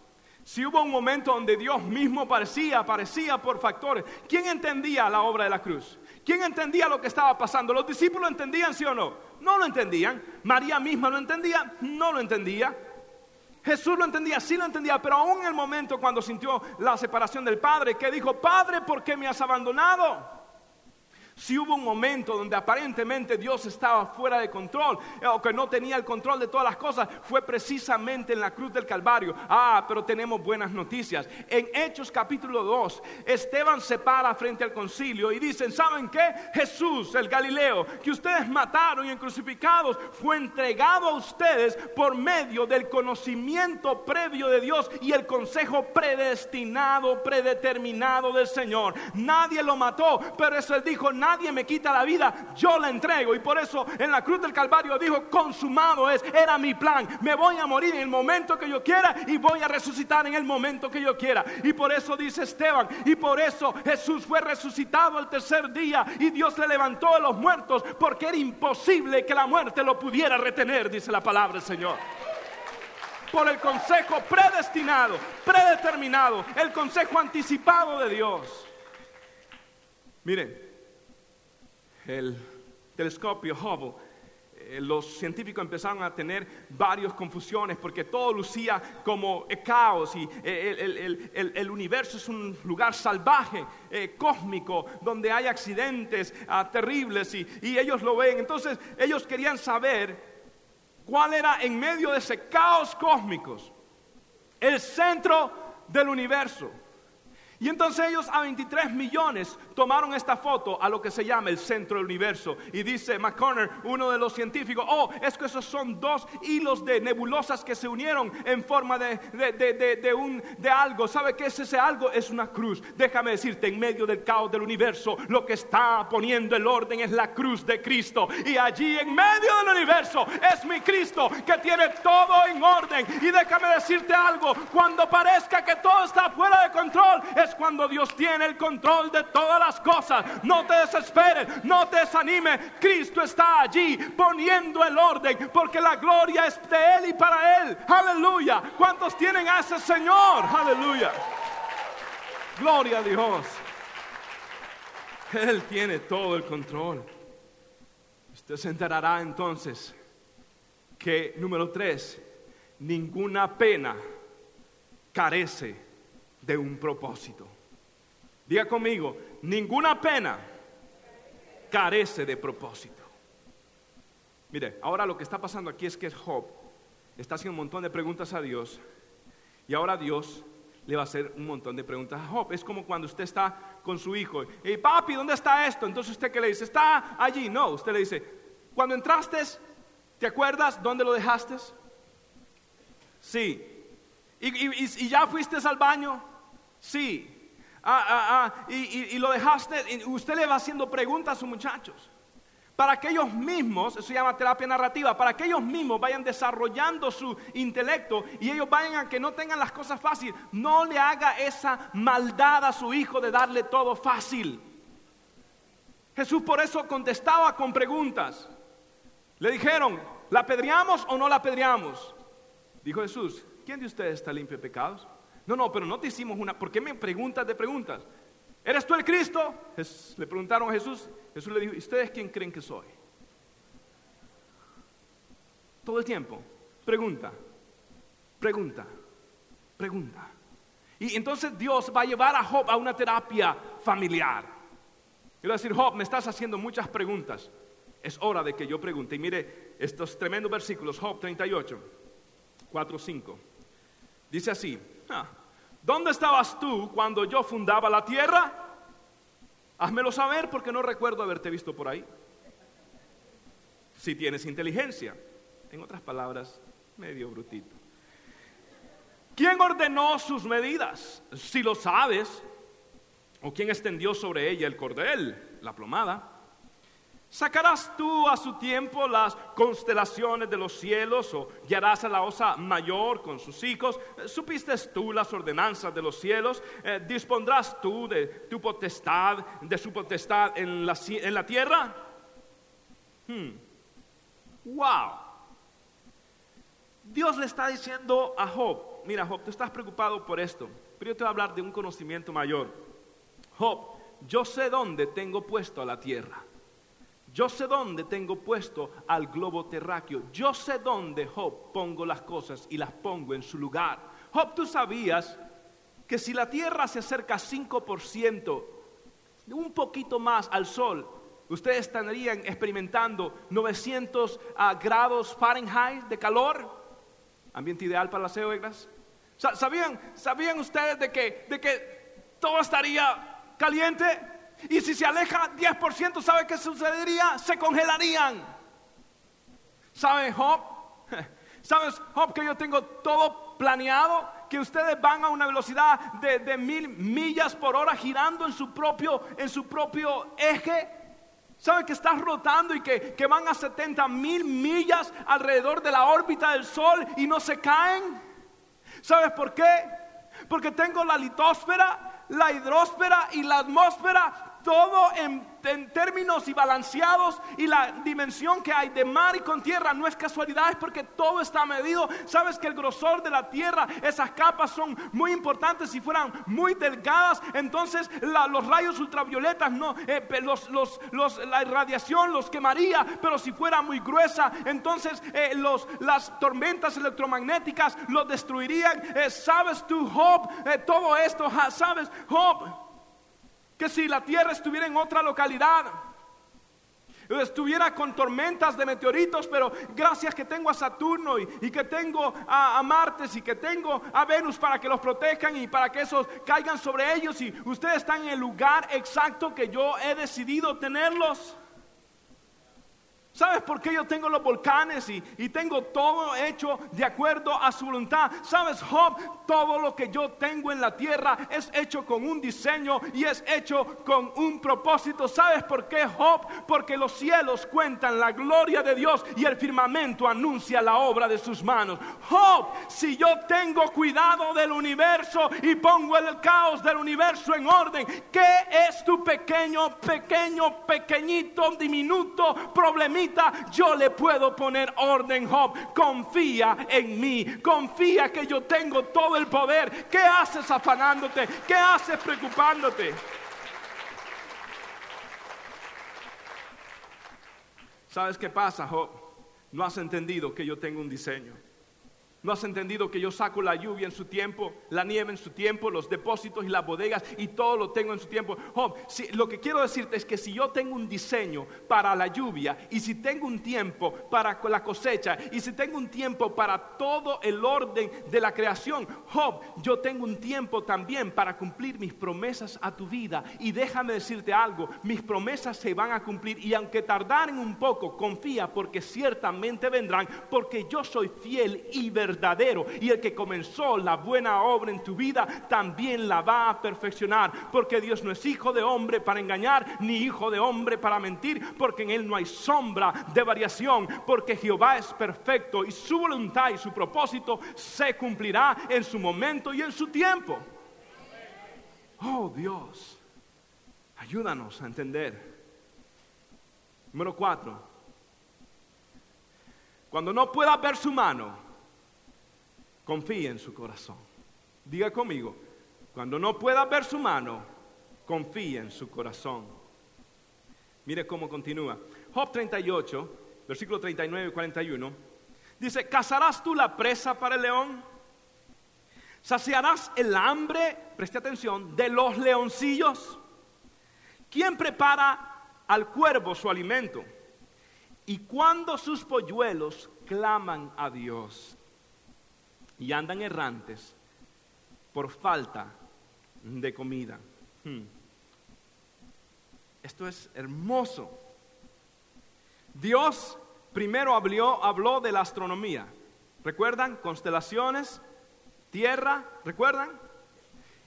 Si hubo un momento donde Dios mismo parecía, aparecía por factores, ¿quién entendía la obra de la cruz? ¿Quién entendía lo que estaba pasando? ¿Los discípulos entendían, sí o no? No lo entendían. María misma lo entendía, no lo entendía. Jesús lo entendía, sí lo entendía, pero aún en el momento cuando sintió la separación del Padre, que dijo, Padre, ¿por qué me has abandonado? Si hubo un momento donde aparentemente Dios estaba fuera de control eh, o que no tenía el control de todas las cosas, fue precisamente en la cruz del Calvario. Ah, pero tenemos buenas noticias. En Hechos capítulo 2, Esteban se para frente al concilio y dicen, ¿saben qué? Jesús, el Galileo, que ustedes mataron y crucificados, fue entregado a ustedes por medio del conocimiento previo de Dios y el consejo predestinado, predeterminado del Señor. Nadie lo mató, pero eso él dijo, nadie me quita la vida, yo la entrego. Y por eso en la cruz del Calvario dijo, consumado es, era mi plan. Me voy a morir en el momento que yo quiera y voy a resucitar en el momento que yo quiera. Y por eso dice Esteban, y por eso Jesús fue resucitado el tercer día y Dios le levantó a los muertos porque era imposible que la muerte lo pudiera retener, dice la palabra del Señor por el consejo predestinado, predeterminado, el consejo anticipado de Dios. Miren, el telescopio Hubble, eh, los científicos empezaron a tener varias confusiones porque todo lucía como caos y eh, el, universo es un lugar salvaje, eh, cósmico, donde hay accidentes ah, terribles y, y ellos lo ven. Entonces ellos querían saber cuál era en medio de ese caos cósmico el centro del universo. Y entonces ellos a 23 millones tomaron esta foto a lo que se llama el centro del universo. Y dice McConnell, uno de los científicos, oh, es que esos son dos hilos de nebulosas que se unieron en forma de, de, un, de algo. ¿Sabe qué es ese algo? Es una cruz. Déjame decirte, en medio del caos del universo, lo que está poniendo el orden es la cruz de Cristo. Y allí en medio del universo es mi Cristo que tiene todo en orden. Y déjame decirte algo, cuando parezca que todo está fuera de control, es cuando Dios tiene el control de todas las cosas. No te desesperes, no te desanimes. Cristo está allí poniendo el orden porque la gloria es de Él y para Él. Aleluya. ¿Cuántos tienen a ese Señor? Aleluya. Gloria a Dios. Él tiene todo el control. Usted se enterará entonces que, número tres, ninguna pena carece de un propósito. Diga conmigo, ninguna pena carece de propósito. Mire, ahora lo que está pasando aquí es que Job está haciendo un montón de preguntas a Dios y ahora Dios le va a hacer un montón de preguntas a Job. Es como cuando usted está con su hijo y papi, ¿dónde está esto? Entonces usted que le dice, está allí. No, usted le dice, cuando entraste, ¿te acuerdas dónde lo dejaste? Sí. y ya fuiste al baño? Sí. Ah, ah, ah. Y, lo dejaste, usted le va haciendo preguntas a sus muchachos. Para que ellos mismos, eso se llama terapia narrativa, para que ellos mismos vayan desarrollando su intelecto y ellos vayan a que no tengan las cosas fáciles. No le haga esa maldad a su hijo de darle todo fácil. Jesús por eso contestaba con preguntas. Le dijeron, ¿la apedreamos o no la apedreamos? Dijo Jesús, ¿quién de ustedes está limpio de pecados? No, no, pero no te hicimos una. ¿Por qué me preguntas de preguntas? ¿Eres tú el Cristo? le preguntaron a Jesús. Jesús le dijo, ¿y ustedes quién creen que soy? Todo el tiempo. Pregunta, pregunta, pregunta. Y entonces Dios va a llevar a Job a una terapia familiar. A decir, Job, me estás haciendo muchas preguntas. Es hora de que yo pregunte. Y mire estos tremendos versículos, Job 38, 4, 5. Dice así, Ah, ¿dónde estabas tú cuando yo fundaba la tierra? Házmelo saber porque no recuerdo haberte visto por ahí. Si tienes inteligencia, en otras palabras, medio brutito. ¿Quién ordenó sus medidas? Si lo sabes, o quién extendió sobre ella el cordel, la plomada. ¿Sacarás tú a su tiempo las constelaciones de los cielos o guiarás a la osa mayor con sus hijos? ¿Supiste tú las ordenanzas de los cielos? Eh, ¿Dispondrás tú de tu potestad, de su potestad en la, tierra? Hmm. Wow. Dios le está diciendo a Job, mira Job, tú estás preocupado por esto, pero yo te voy a hablar de un conocimiento mayor. Job, yo sé dónde tengo puesto a la tierra. Yo sé dónde tengo puesto al globo terráqueo. Yo sé dónde, Job, pongo las cosas y las pongo en su lugar. Job, tú sabías que si la tierra se acerca 5%, un poquito más al sol, ustedes estarían experimentando 900 ah, grados Fahrenheit de calor. Ambiente ideal para las cebras. ¿Sabían, ¿Sabían ustedes de que, de que todo estaría caliente? Y si se aleja 10%, ¿sabe qué sucedería? Se congelarían. ¿Saben, Job? ¿Sabes, Job, que yo tengo todo planeado? Que ustedes van a una velocidad de, mil millas por hora girando en su propio, en su propio eje. ¿Saben que estás rotando y que, que van a 70 mil millas alrededor de la órbita del Sol y no se caen? ¿Sabes por qué? Porque tengo la litosfera, la hidrósfera y la atmósfera todo en, términos y balanceados y la dimensión que hay de mar y con tierra no es casualidad, es porque todo está medido. Sabes que el grosor de la tierra, esas capas son muy importantes. Si fueran muy delgadas, entonces los rayos ultravioletas, no, eh, la irradiación los quemaría. Pero si fuera muy gruesa, entonces eh, las tormentas electromagnéticas los destruirían. Eh, sabes tú, Job, todo esto, sabes, Job que si la Tierra estuviera en otra localidad, estuviera con tormentas de meteoritos, pero gracias que tengo a Saturno y, que tengo a, a, Martes y que tengo a Venus para que los protejan y para que esos caigan sobre ellos y ustedes están en el lugar exacto que yo he decidido tenerlos. ¿Sabes por qué yo tengo los volcanes y, tengo todo hecho de acuerdo a su voluntad? ¿Sabes, Job? Todo lo que yo tengo en la tierra es hecho con un diseño y es hecho con un propósito. ¿Sabes por qué, Job? Porque los cielos cuentan la gloria de Dios y el firmamento anuncia la obra de sus manos. Job, si yo tengo cuidado del universo y pongo el caos del universo en orden, ¿qué es tu pequeño, pequeño, pequeñito, diminuto problemita? Yo le puedo poner orden, Job. Confía en mí, confía que yo tengo todo el poder. ¿Qué haces afanándote? ¿Qué haces preocupándote? ¿Sabes qué pasa, Job? No has entendido que yo tengo un diseño. ¿No has entendido que yo saco la lluvia en su tiempo, la nieve en su tiempo, los depósitos y las bodegas y todo lo tengo en su tiempo? Job, lo que quiero decirte es que si yo tengo un diseño para la lluvia y si tengo un tiempo para la cosecha y si tengo un tiempo para todo el orden de la creación, Job, yo tengo un tiempo también para cumplir mis promesas a tu vida. Y déjame decirte algo, mis promesas se van a cumplir y aunque tardaren un poco, confía porque ciertamente vendrán, porque yo soy fiel y verdadero Y el que comenzó la buena obra en tu vida también la va a perfeccionar. Porque Dios no es hijo de hombre para engañar, ni hijo de hombre para mentir. Porque en Él no hay sombra de variación. Porque Jehová es perfecto y su voluntad y su propósito se cumplirá en su momento y en su tiempo. Oh Dios, ayúdanos a entender. Número cuatro. Cuando no pueda ver su mano, confíe en su corazón. Diga conmigo, cuando no pueda ver su mano, confíe en su corazón. Mire cómo continúa. Job 38, versículo 39 y 41. Dice, ¿cazarás tú la presa para el león? ¿Saciarás el hambre, preste atención, de los leoncillos? ¿Quién prepara al cuervo su alimento? Y cuando sus polluelos claman a Dios, y andan errantes por falta de comida. Hmm. Esto es hermoso. Dios primero habló, habló de la astronomía. ¿Recuerdan? Constelaciones tierra, ¿recuerdan?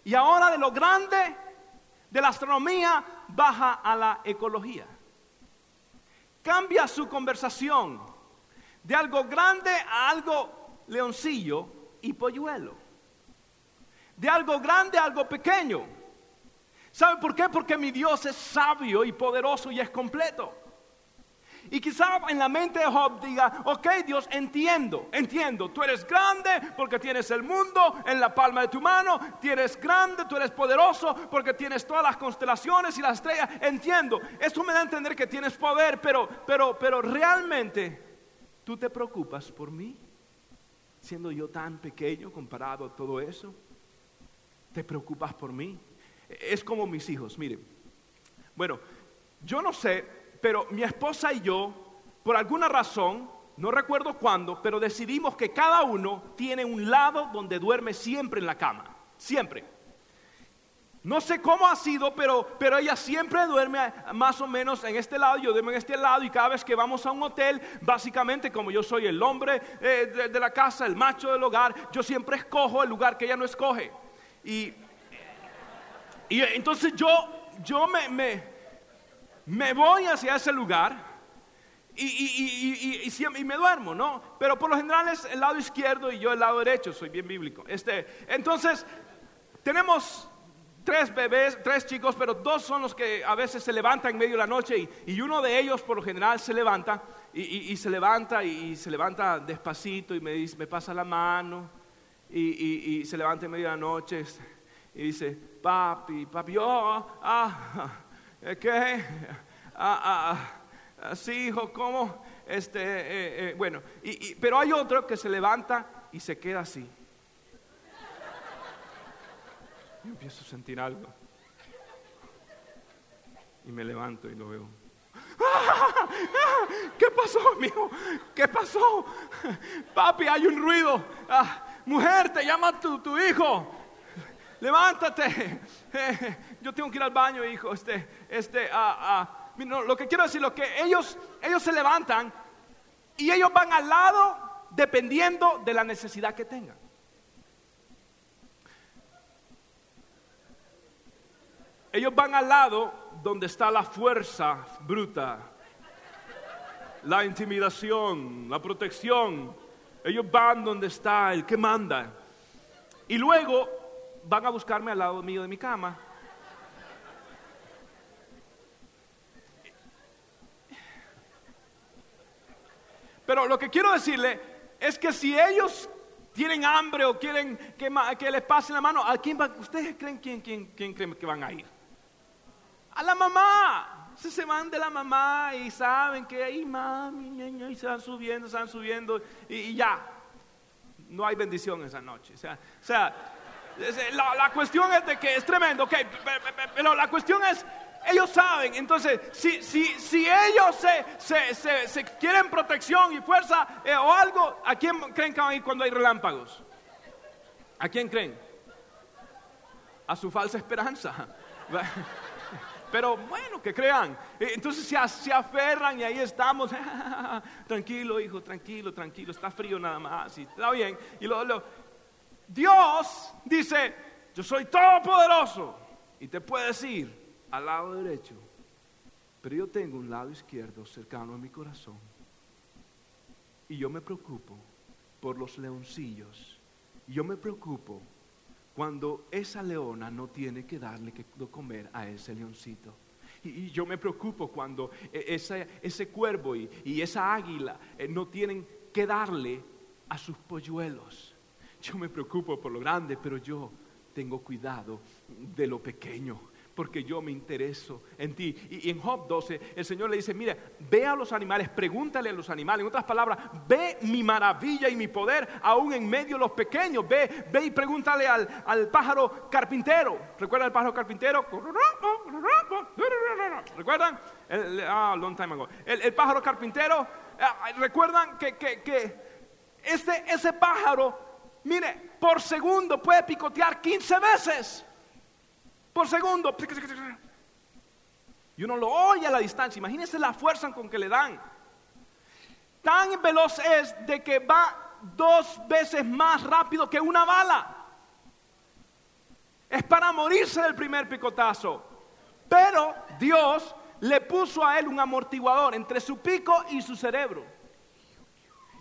Y ahora de lo grande de la astronomía baja a la ecología. Cambia su conversación de algo grande a algo leoncillo y polluelo. De algo grande a algo pequeño. ¿Sabe por qué? Porque mi Dios es sabio y poderoso y es completo. Y quizá en la mente de Job diga, ok Dios, entiendo, entiendo, tú eres grande porque tienes el mundo en la palma de tu mano, tienes grande, tú eres poderoso porque tienes todas las constelaciones y las estrellas, entiendo, esto me da a entender que tienes poder, pero, pero, pero realmente tú te preocupas por mí, siendo yo tan pequeño comparado a todo eso, te preocupas por mí, es como mis hijos, miren, bueno, yo no sé pero mi esposa y yo, por alguna razón, no recuerdo cuándo, pero decidimos que cada uno tiene un lado donde duerme siempre en la cama, siempre. No sé cómo ha sido, pero, pero ella siempre duerme más o menos en este lado, yo duermo en este lado y cada vez que vamos a un hotel, básicamente como yo soy el hombre eh, de, la casa, el macho del hogar, yo siempre escojo el lugar que ella no escoge. Y, y entonces yo, yo me, me me voy hacia ese lugar y, y, me duermo, ¿no? Pero por lo general es el lado izquierdo y yo el lado derecho, soy bien bíblico. Este, entonces, tenemos tres bebés, tres chicos, pero dos son los que a veces se levantan en medio de la noche y, uno de ellos por lo general se levanta y, se levanta y, se levanta despacito y me, dice, me pasa la mano y, se levanta en medio de la noche y dice, papi, papi, oh, ah, ¿Qué? Ah, ah, ah, sí, hijo, ¿cómo? Este, eh, eh, bueno, pero hay otro que se levanta y se queda así. Yo empiezo a sentir algo. Y me levanto y lo veo. ¿Qué pasó, amigo? ¿Qué pasó? Papi, hay un ruido. mujer, te llama tu, hijo levántate. yo tengo que ir al baño, hijo. Este, este, ah, ah. lo que quiero decir, lo que ellos, ellos se levantan y ellos van al lado dependiendo de la necesidad que tengan. Ellos van al lado donde está la fuerza bruta, la intimidación, la protección. Ellos van donde está el que manda. Y luego van a buscarme al lado mío de mi cama. Pero lo que quiero decirle es que si ellos tienen hambre o quieren que, les pasen la mano, ¿a quién ¿Ustedes creen quién, quién, quién creen que van a ir? A la mamá. se van de la mamá y saben que ahí mami, y se van subiendo, se van subiendo y, ya. No hay bendición esa noche. O sea, o sea la, cuestión es de que es tremendo, ok, pero la cuestión es, ellos saben, entonces, si, si, si ellos se, se, se, quieren protección y fuerza eh, o algo, ¿a quién creen que van a ir cuando hay relámpagos? ¿A quién creen? A su falsa esperanza. Pero bueno, que crean. Eh, entonces se, aferran y ahí estamos. tranquilo, hijo, tranquilo, tranquilo. Está frío nada más. Y está bien. Y Dios dice, yo soy todopoderoso y te puedes ir al lado derecho, pero yo tengo un lado izquierdo cercano a mi corazón y yo me preocupo por los leoncillos. Yo me preocupo cuando esa leona no tiene que darle que comer a ese leoncito. Y, yo me preocupo cuando e, ese, cuervo y, esa águila eh, no tienen que darle a sus polluelos. Yo me preocupo por lo grande, pero yo tengo cuidado de lo pequeño, porque yo me intereso en ti. Y, en Job 12, el Señor le dice, mira, ve a los animales, pregúntale a los animales. En otras palabras, ve mi maravilla y mi poder aún en medio de los pequeños. Ve, ve y pregúntale al, pájaro carpintero. ¿Recuerdan el pájaro carpintero? ¿Recuerdan? ah, long time ago. El, pájaro carpintero, ah, ¿recuerdan que, que, ese, ese pájaro Mire, por segundo puede picotear 15 veces. Por segundo. Y uno lo oye a la distancia. Imagínense la fuerza con que le dan. Tan veloz es de que va dos veces más rápido que una bala. Es para morirse del primer picotazo. Pero Dios le puso a él un amortiguador entre su pico y su cerebro.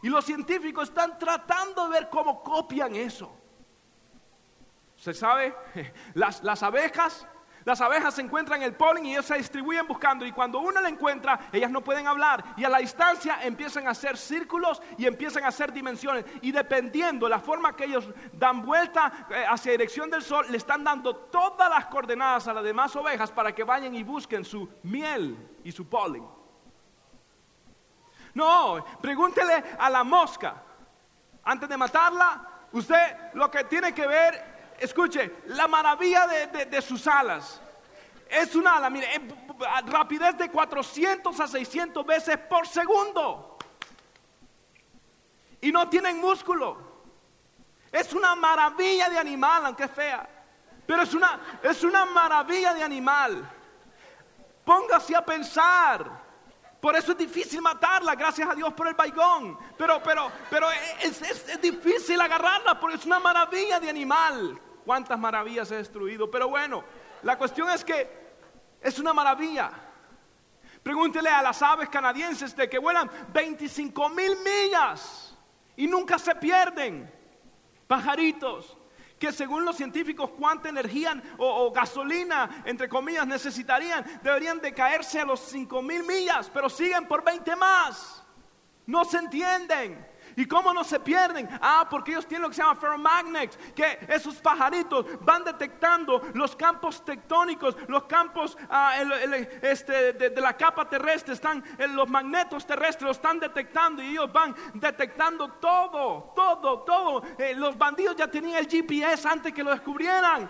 Y los científicos están tratando de ver cómo copian eso. ¿Se sabe? Las, las abejas las abejas se encuentran el polen y ellos se distribuyen buscando y cuando una la encuentra, ellas no pueden hablar y a la distancia empiezan a hacer círculos y empiezan a hacer dimensiones y dependiendo la forma que ellos dan vuelta eh, hacia dirección del sol, le están dando todas las coordenadas a las demás ovejas para que vayan y busquen su miel y su polen. No, pregúntele a la mosca. Antes de matarla, usted lo que tiene que ver escuche, la maravilla de, sus alas. Es un ala, mire, rapidez de 400 a 600 veces por segundo. Y no tienen músculo. Es una maravilla de animal, aunque fea. Pero es una, es una maravilla de animal. Póngase a pensar. Por eso es difícil matarla, gracias a Dios por el baigón. Pero, pero, pero es, es difícil agarrarla porque es una maravilla de animal cuántas maravillas he destruido. Pero bueno, la cuestión es que es una maravilla. Pregúntele a las aves canadienses de que vuelan 25 mil millas y nunca se pierden. Pajaritos que según los científicos cuánta energía o, gasolina, entre comillas, necesitarían, deberían de caerse a los 5 mil millas, pero siguen por 20 más. No se entienden. ¿Y cómo no se pierden? Ah, porque ellos tienen lo que se llama ferromagnets, que esos pajaritos van detectando los campos tectónicos, los campos ah, este, de, la capa terrestre, están los magnetos terrestres, los están detectando y ellos van detectando todo, todo, todo. Eh, los bandidos ya tenían el GPS antes que lo descubrieran.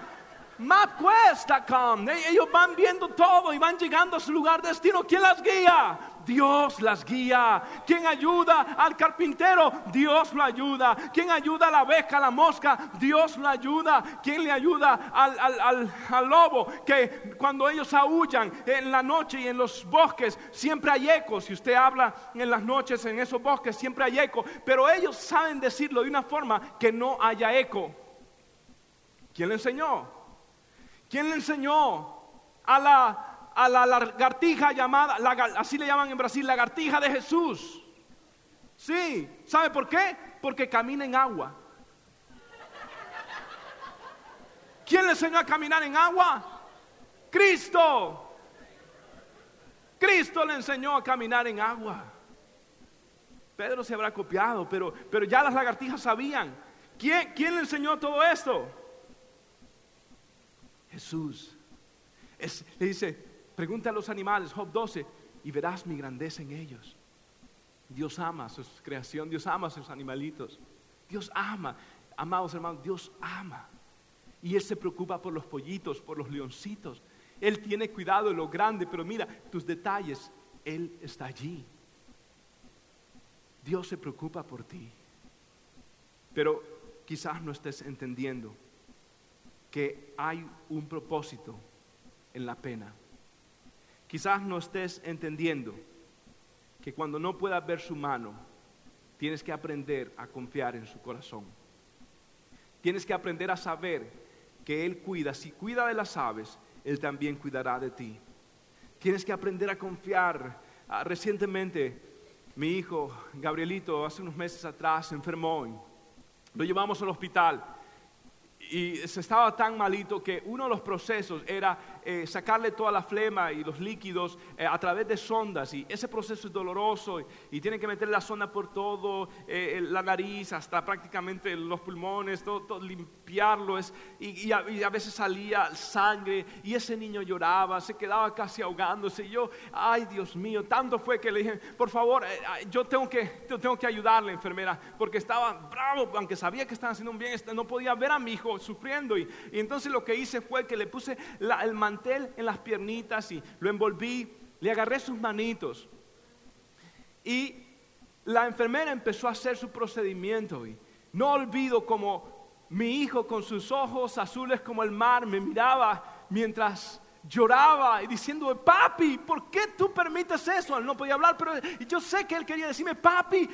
MapQuest.com, ellos van viendo todo y van llegando a su lugar de destino. ¿Quién las guía? Dios las guía. ¿Quién ayuda al carpintero? Dios lo ayuda. ¿Quién ayuda a la abeja, a la mosca? Dios lo ayuda. ¿Quién le ayuda al, lobo? Que cuando ellos aullan en la noche y en los bosques, siempre hay eco. Si usted habla en las noches en esos bosques, siempre hay eco. Pero ellos saben decirlo de una forma que no haya eco. ¿Quién le enseñó? ¿Quién le enseñó a la a la lagartija llamada, así le llaman en Brasil, lagartija de Jesús. Sí, ¿sabe por qué? Porque camina en agua. ¿Quién le enseñó a caminar en agua? Cristo. Cristo le enseñó a caminar en agua. Pedro se habrá copiado, pero, pero ya las lagartijas sabían. ¿Quién, ¿Quién le enseñó todo esto? Jesús. le dice, Pregunta a los animales, Job 12, y verás mi grandeza en ellos. Dios ama su creación, Dios ama a sus animalitos. Dios ama, amados hermanos, Dios ama. Y Él se preocupa por los pollitos, por los leoncitos. Él tiene cuidado de lo grande, pero mira, tus detalles, Él está allí. Dios se preocupa por ti. Pero quizás no estés entendiendo que hay un propósito en la pena. Quizás no estés entendiendo que cuando no puedas ver su mano, tienes que aprender a confiar en su corazón. Tienes que aprender a saber que Él cuida. Si cuida de las aves, Él también cuidará de ti. Tienes que aprender a confiar. Ah, recientemente, mi hijo Gabrielito, hace unos meses atrás, se enfermó. Lo llevamos al hospital y se estaba tan malito que uno de los procesos era eh, sacarle toda la flema y los líquidos eh, a través de sondas. Y ese proceso es doloroso y, tienen que meter la sonda por todo, eh, la nariz hasta prácticamente los pulmones, todo, limpiarlo. Es, y, a, veces salía sangre y ese niño lloraba, se quedaba casi ahogándose. Y yo, ay Dios mío, tanto fue que le dije, por favor, yo tengo que, yo tengo que ayudarle enfermera porque estaba bravo, aunque sabía que estaba haciendo un bien, no podía ver a mi hijo sufriendo. Y, entonces lo que hice fue que le puse el en las piernitas y lo envolví, le agarré sus manitos. Y la enfermera empezó a hacer su procedimiento. Y no olvido como mi hijo con sus ojos azules como el mar me miraba mientras lloraba y diciendo, papi, ¿por qué tú permites eso? Él no podía hablar, pero yo sé que él quería decirme, papi,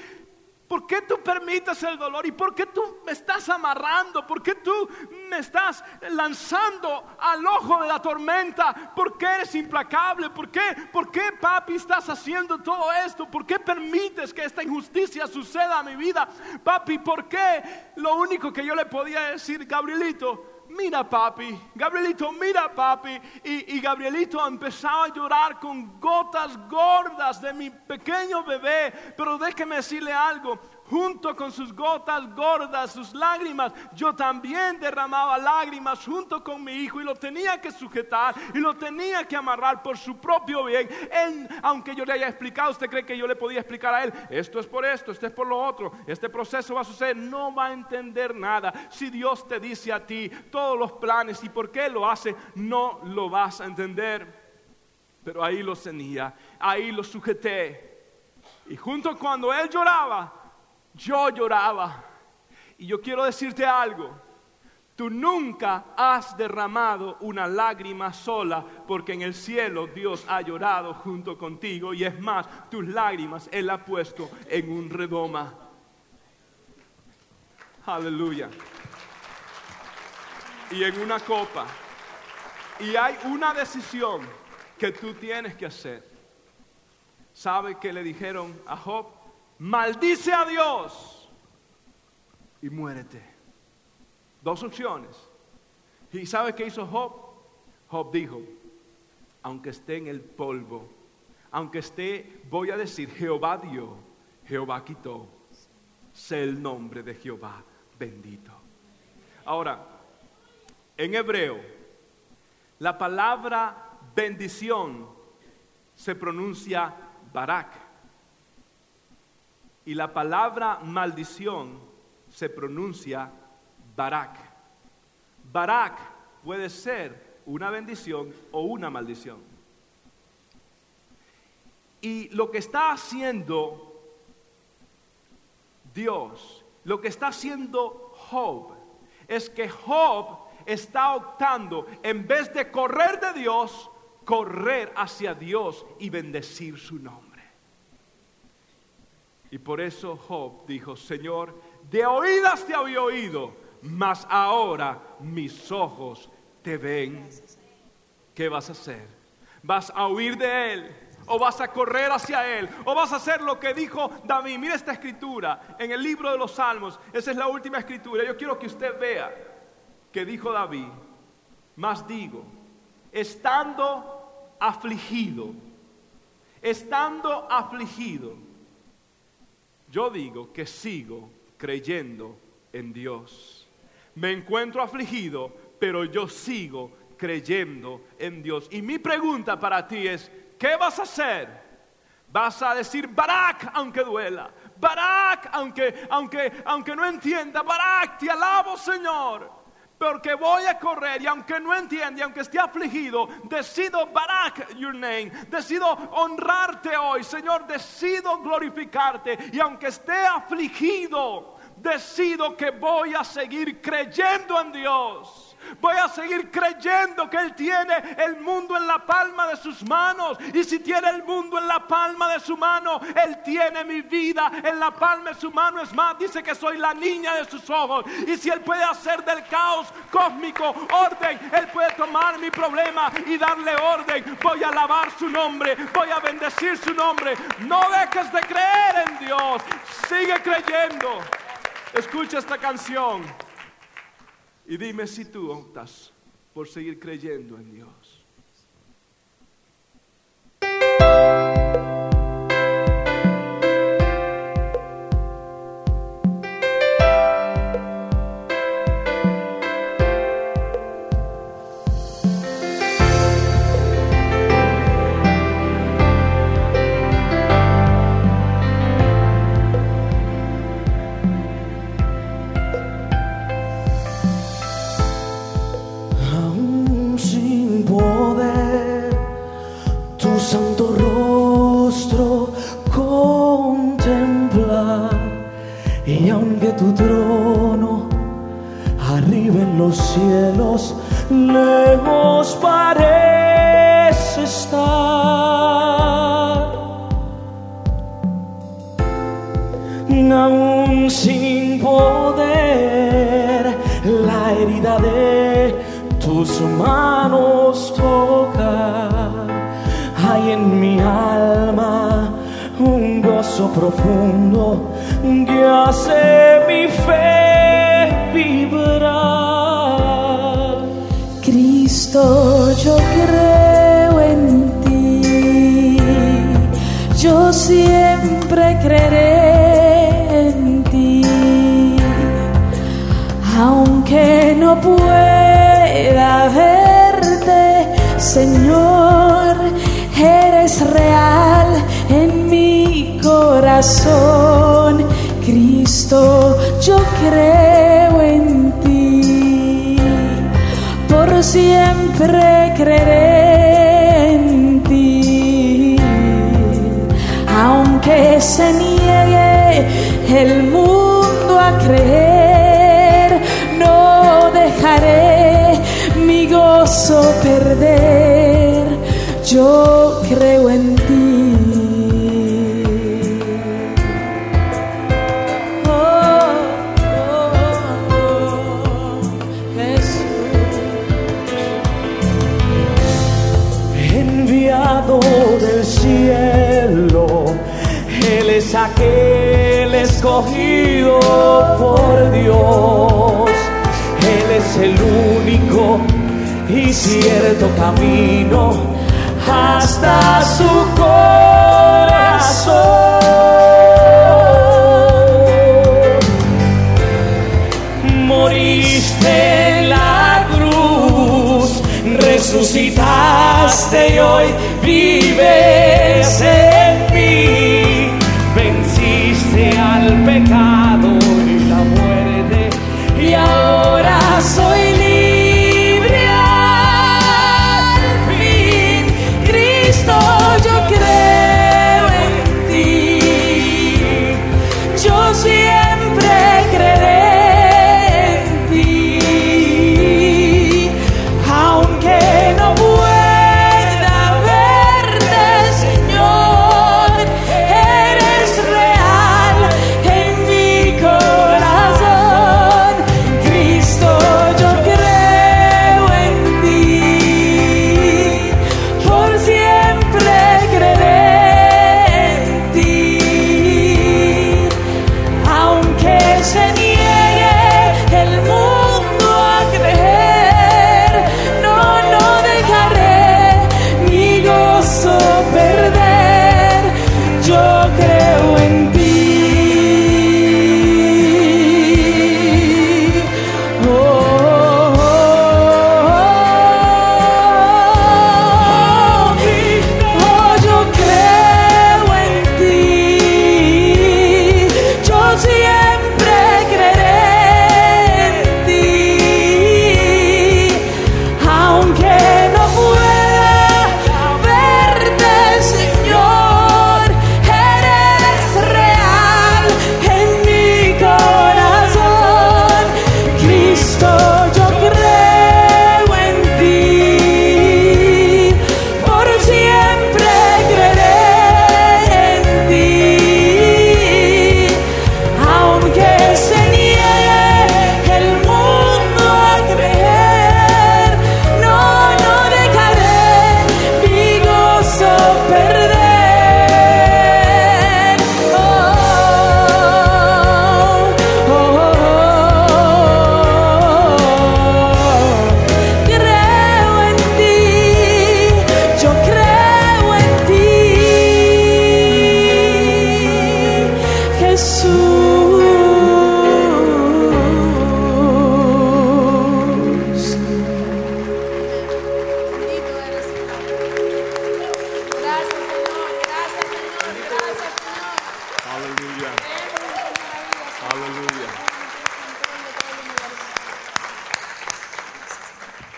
¿Por qué tú permites el dolor? ¿Y por qué tú me estás amarrando? ¿Por qué tú me estás lanzando al ojo de la tormenta? ¿Por qué eres implacable? ¿Por qué, por qué papi estás haciendo todo esto? ¿Por qué permites que esta injusticia suceda a mi vida? Papi, ¿por qué? Lo único que yo le podía decir, Gabrielito, mira papi, Gabrielito, mira papi. Y, y, Gabrielito empezaba a llorar con gotas gordas de mi pequeño bebé. Pero déjeme decirle algo, junto con sus gotas gordas, sus lágrimas, yo también derramaba lágrimas junto con mi hijo y lo tenía que sujetar y lo tenía que amarrar por su propio bien. aunque yo le haya explicado, usted cree que yo le podía explicar a él, esto es por esto, esto es por lo otro, este proceso va a suceder, no va a entender nada. Si Dios te dice a ti todos los planes y por qué lo hace, no lo vas a entender. Pero ahí lo tenía, ahí lo sujeté. Y junto cuando él lloraba, yo lloraba. Y yo quiero decirte algo. Tú nunca has derramado una lágrima sola porque en el cielo Dios ha llorado junto contigo y es más, tus lágrimas Él ha puesto en un redoma. Aleluya. Y en una copa. Y hay una decisión que tú tienes que hacer. ¿Sabe qué le dijeron a Job? Maldice a Dios y muérete. Dos opciones. ¿Y sabe qué hizo Job? Job dijo, aunque esté en el polvo, aunque esté, voy a decir, Jehová dio, Jehová quitó, sé el nombre de Jehová bendito. Ahora, en hebreo, la palabra bendición se pronuncia barak. Y la palabra maldición se pronuncia barak. Barak puede ser una bendición o una maldición. Y lo que está haciendo Dios, lo que está haciendo Job, es que Job está optando, en vez de correr de Dios, correr hacia Dios y bendecir su nombre. Y por eso Job dijo, Señor, de oídas te había oído, mas ahora mis ojos te ven. ¿Qué vas a hacer? ¿Vas a huir de él? ¿O vas a correr hacia él? ¿O vas a hacer lo que dijo David? Mira esta escritura en el libro de los Salmos. Esa es la última escritura. Yo quiero que usted vea que dijo David. Más digo, estando afligido, estando afligido yo digo que sigo creyendo en Dios. Me encuentro afligido, pero yo sigo creyendo en Dios. Y mi pregunta para ti es, ¿qué vas a hacer? Vas a decir Barak aunque duela. Barak aunque aunque aunque no entienda. Barak, te alabo, Señor porque voy a correr y aunque no entienda, aunque esté afligido, decido barak your name, decido honrarte hoy, Señor, decido glorificarte y aunque esté afligido, decido que voy a seguir creyendo en Dios. Voy a seguir creyendo que Él tiene el mundo en la palma de sus manos. Y si tiene el mundo en la palma de su mano, Él tiene mi vida en la palma de su mano. Es más, dice que soy la niña de sus ojos. Y si Él puede hacer del caos cósmico orden, Él puede tomar mi problema y darle orden. Voy a alabar su nombre, voy a bendecir su nombre. No dejes de creer en Dios. Sigue creyendo. Escucha esta canción. Y dime si tú optas por seguir creyendo en Dios. Profundo que hace mi fe vibrar. Cristo, yo creo en ti, yo siempre creeré en ti, aunque no pueda verte, Señor, eres real corazón. Cristo, yo creo en ti por siempre creeré en ti. Aunque se niegue el mundo a creer, no dejaré mi gozo perder. Yo por Dios. Él es el único y cierto camino hasta su corazón. Moriste en la cruz, resucitaste y hoy vives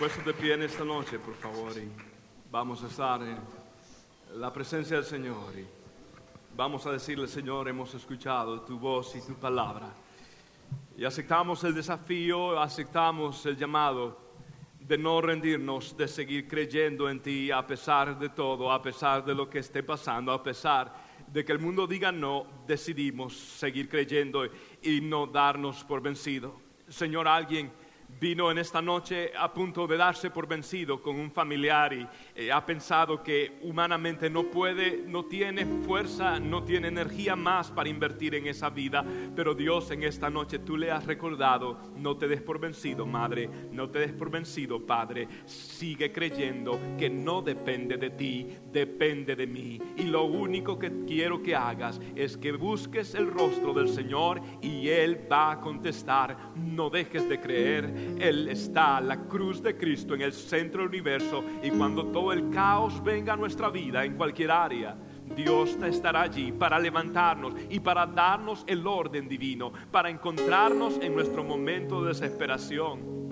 Puesto de pie en esta noche, por favor, y vamos a estar en la presencia del Señor. Y vamos a decirle, Señor, hemos escuchado tu voz y tu palabra. Y aceptamos el desafío, aceptamos el llamado de no rendirnos, de seguir creyendo en ti a pesar de todo, a pesar de lo que esté pasando, a pesar de que el mundo diga no, decidimos seguir creyendo y no darnos por vencido. Señor, alguien vino en esta noche a punto de darse por vencido con un familiar y eh, ha pensado que humanamente no puede, no tiene fuerza, no tiene energía más para invertir en esa vida, pero Dios en esta noche tú le has recordado, no te des por vencido, madre, no te des por vencido, padre, sigue creyendo que no depende de ti, depende de mí. Y lo único que quiero que hagas es que busques el rostro del Señor y Él va a contestar, no dejes de creer. Él está, la cruz de Cristo en el centro del universo y cuando todo el caos venga a nuestra vida en cualquier área, Dios estará allí para levantarnos y para darnos el orden divino, para encontrarnos en nuestro momento de desesperación.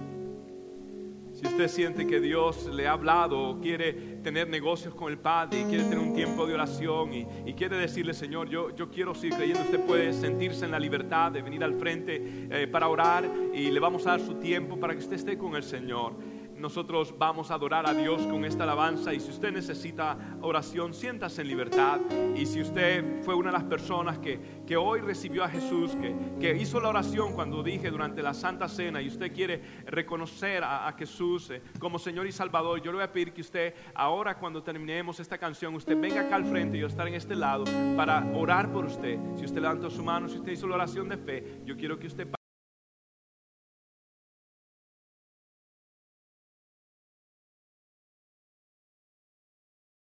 Si usted siente que Dios le ha hablado quiere tener negocios con el Padre y quiere tener un tiempo de oración y, y quiere decirle, Señor, yo, yo quiero seguir creyendo, usted puede sentirse en la libertad de venir al frente eh, para orar y le vamos a dar su tiempo para que usted esté con el Señor. Nosotros vamos a adorar a Dios con esta alabanza y si usted necesita oración, siéntase en libertad. Y si usted fue una de las personas que, que hoy recibió a Jesús, que, que hizo la oración cuando dije durante la Santa Cena y usted quiere reconocer a, a Jesús eh, como Señor y Salvador, yo le voy a pedir que usted ahora cuando terminemos esta canción, usted venga acá al frente y yo estaré en este lado para orar por usted. Si usted levantó su mano, si usted hizo la oración de fe, yo quiero que usted